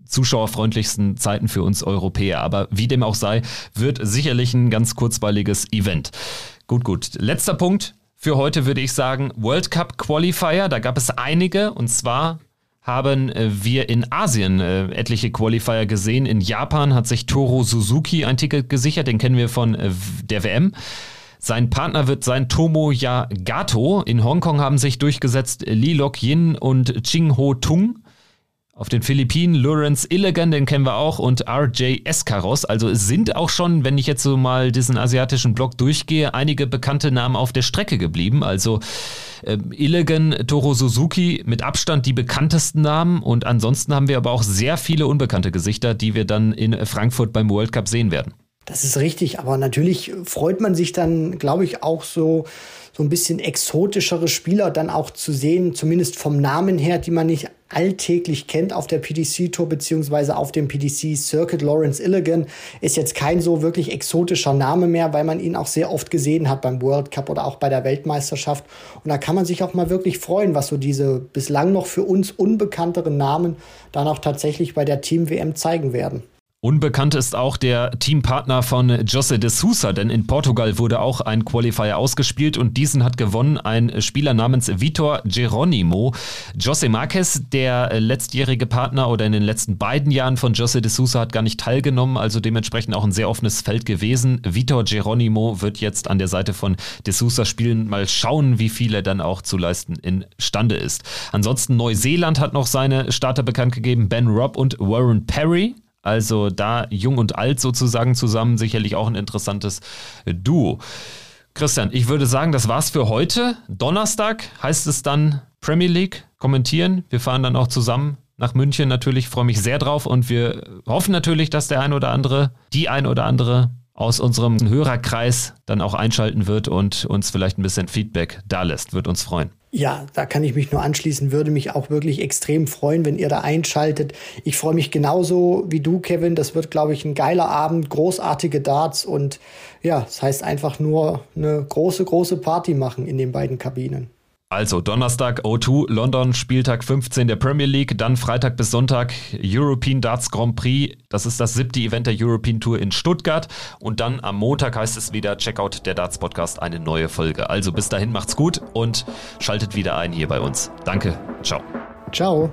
[SPEAKER 1] zuschauerfreundlichsten Zeiten für uns Europäer. Aber wie dem auch sei, wird sicherlich ein ganz kurzweiliges Event. Gut, gut. Letzter Punkt. Für heute würde ich sagen, World Cup Qualifier, da gab es einige und zwar haben äh, wir in Asien äh, etliche Qualifier gesehen. In Japan hat sich Toro Suzuki ein Ticket gesichert, den kennen wir von äh, der WM. Sein Partner wird sein Tomoya Gato. In Hongkong haben sich durchgesetzt Li Lok Yin und Ching Ho Tung. Auf den Philippinen Lawrence Illigan, den kennen wir auch, und RJ Escaros. Also es sind auch schon, wenn ich jetzt so mal diesen asiatischen Block durchgehe, einige bekannte Namen auf der Strecke geblieben. Also äh, Illigan, Toro Suzuki mit Abstand die bekanntesten Namen und ansonsten haben wir aber auch sehr viele unbekannte Gesichter, die wir dann in Frankfurt beim World Cup sehen werden.
[SPEAKER 2] Das ist richtig, aber natürlich freut man sich dann, glaube ich, auch so so ein bisschen exotischere Spieler dann auch zu sehen, zumindest vom Namen her, die man nicht alltäglich kennt auf der PDC-Tour beziehungsweise auf dem PDC-Circuit. Lawrence Illigan ist jetzt kein so wirklich exotischer Name mehr, weil man ihn auch sehr oft gesehen hat beim World Cup oder auch bei der Weltmeisterschaft. Und da kann man sich auch mal wirklich freuen, was so diese bislang noch für uns unbekannteren Namen dann auch tatsächlich bei der Team-WM zeigen werden.
[SPEAKER 1] Unbekannt ist auch der Teampartner von José de Sousa, denn in Portugal wurde auch ein Qualifier ausgespielt und diesen hat gewonnen ein Spieler namens Vitor Geronimo. José Marquez, der letztjährige Partner oder in den letzten beiden Jahren von José de Sousa, hat gar nicht teilgenommen, also dementsprechend auch ein sehr offenes Feld gewesen. Vitor Geronimo wird jetzt an der Seite von de Sousa spielen. Mal schauen, wie viel er dann auch zu leisten imstande ist. Ansonsten Neuseeland hat noch seine Starter bekannt gegeben, Ben Robb und Warren Perry. Also da jung und alt sozusagen zusammen, sicherlich auch ein interessantes Duo. Christian, ich würde sagen, das war's für heute. Donnerstag heißt es dann Premier League kommentieren. Wir fahren dann auch zusammen nach München natürlich, freue mich sehr drauf und wir hoffen natürlich, dass der ein oder andere, die ein oder andere aus unserem Hörerkreis dann auch einschalten wird und uns vielleicht ein bisschen Feedback da lässt. Wird uns freuen.
[SPEAKER 2] Ja, da kann ich mich nur anschließen, würde mich auch wirklich extrem freuen, wenn ihr da einschaltet. Ich freue mich genauso wie du, Kevin. Das wird, glaube ich, ein geiler Abend, großartige Darts und ja, das heißt einfach nur eine große, große Party machen in den beiden Kabinen.
[SPEAKER 1] Also Donnerstag O2 London Spieltag 15 der Premier League, dann Freitag bis Sonntag European Darts Grand Prix. Das ist das siebte Event der European Tour in Stuttgart und dann am Montag heißt es wieder Checkout der Darts Podcast eine neue Folge. Also bis dahin macht's gut und schaltet wieder ein hier bei uns. Danke. Ciao.
[SPEAKER 2] Ciao.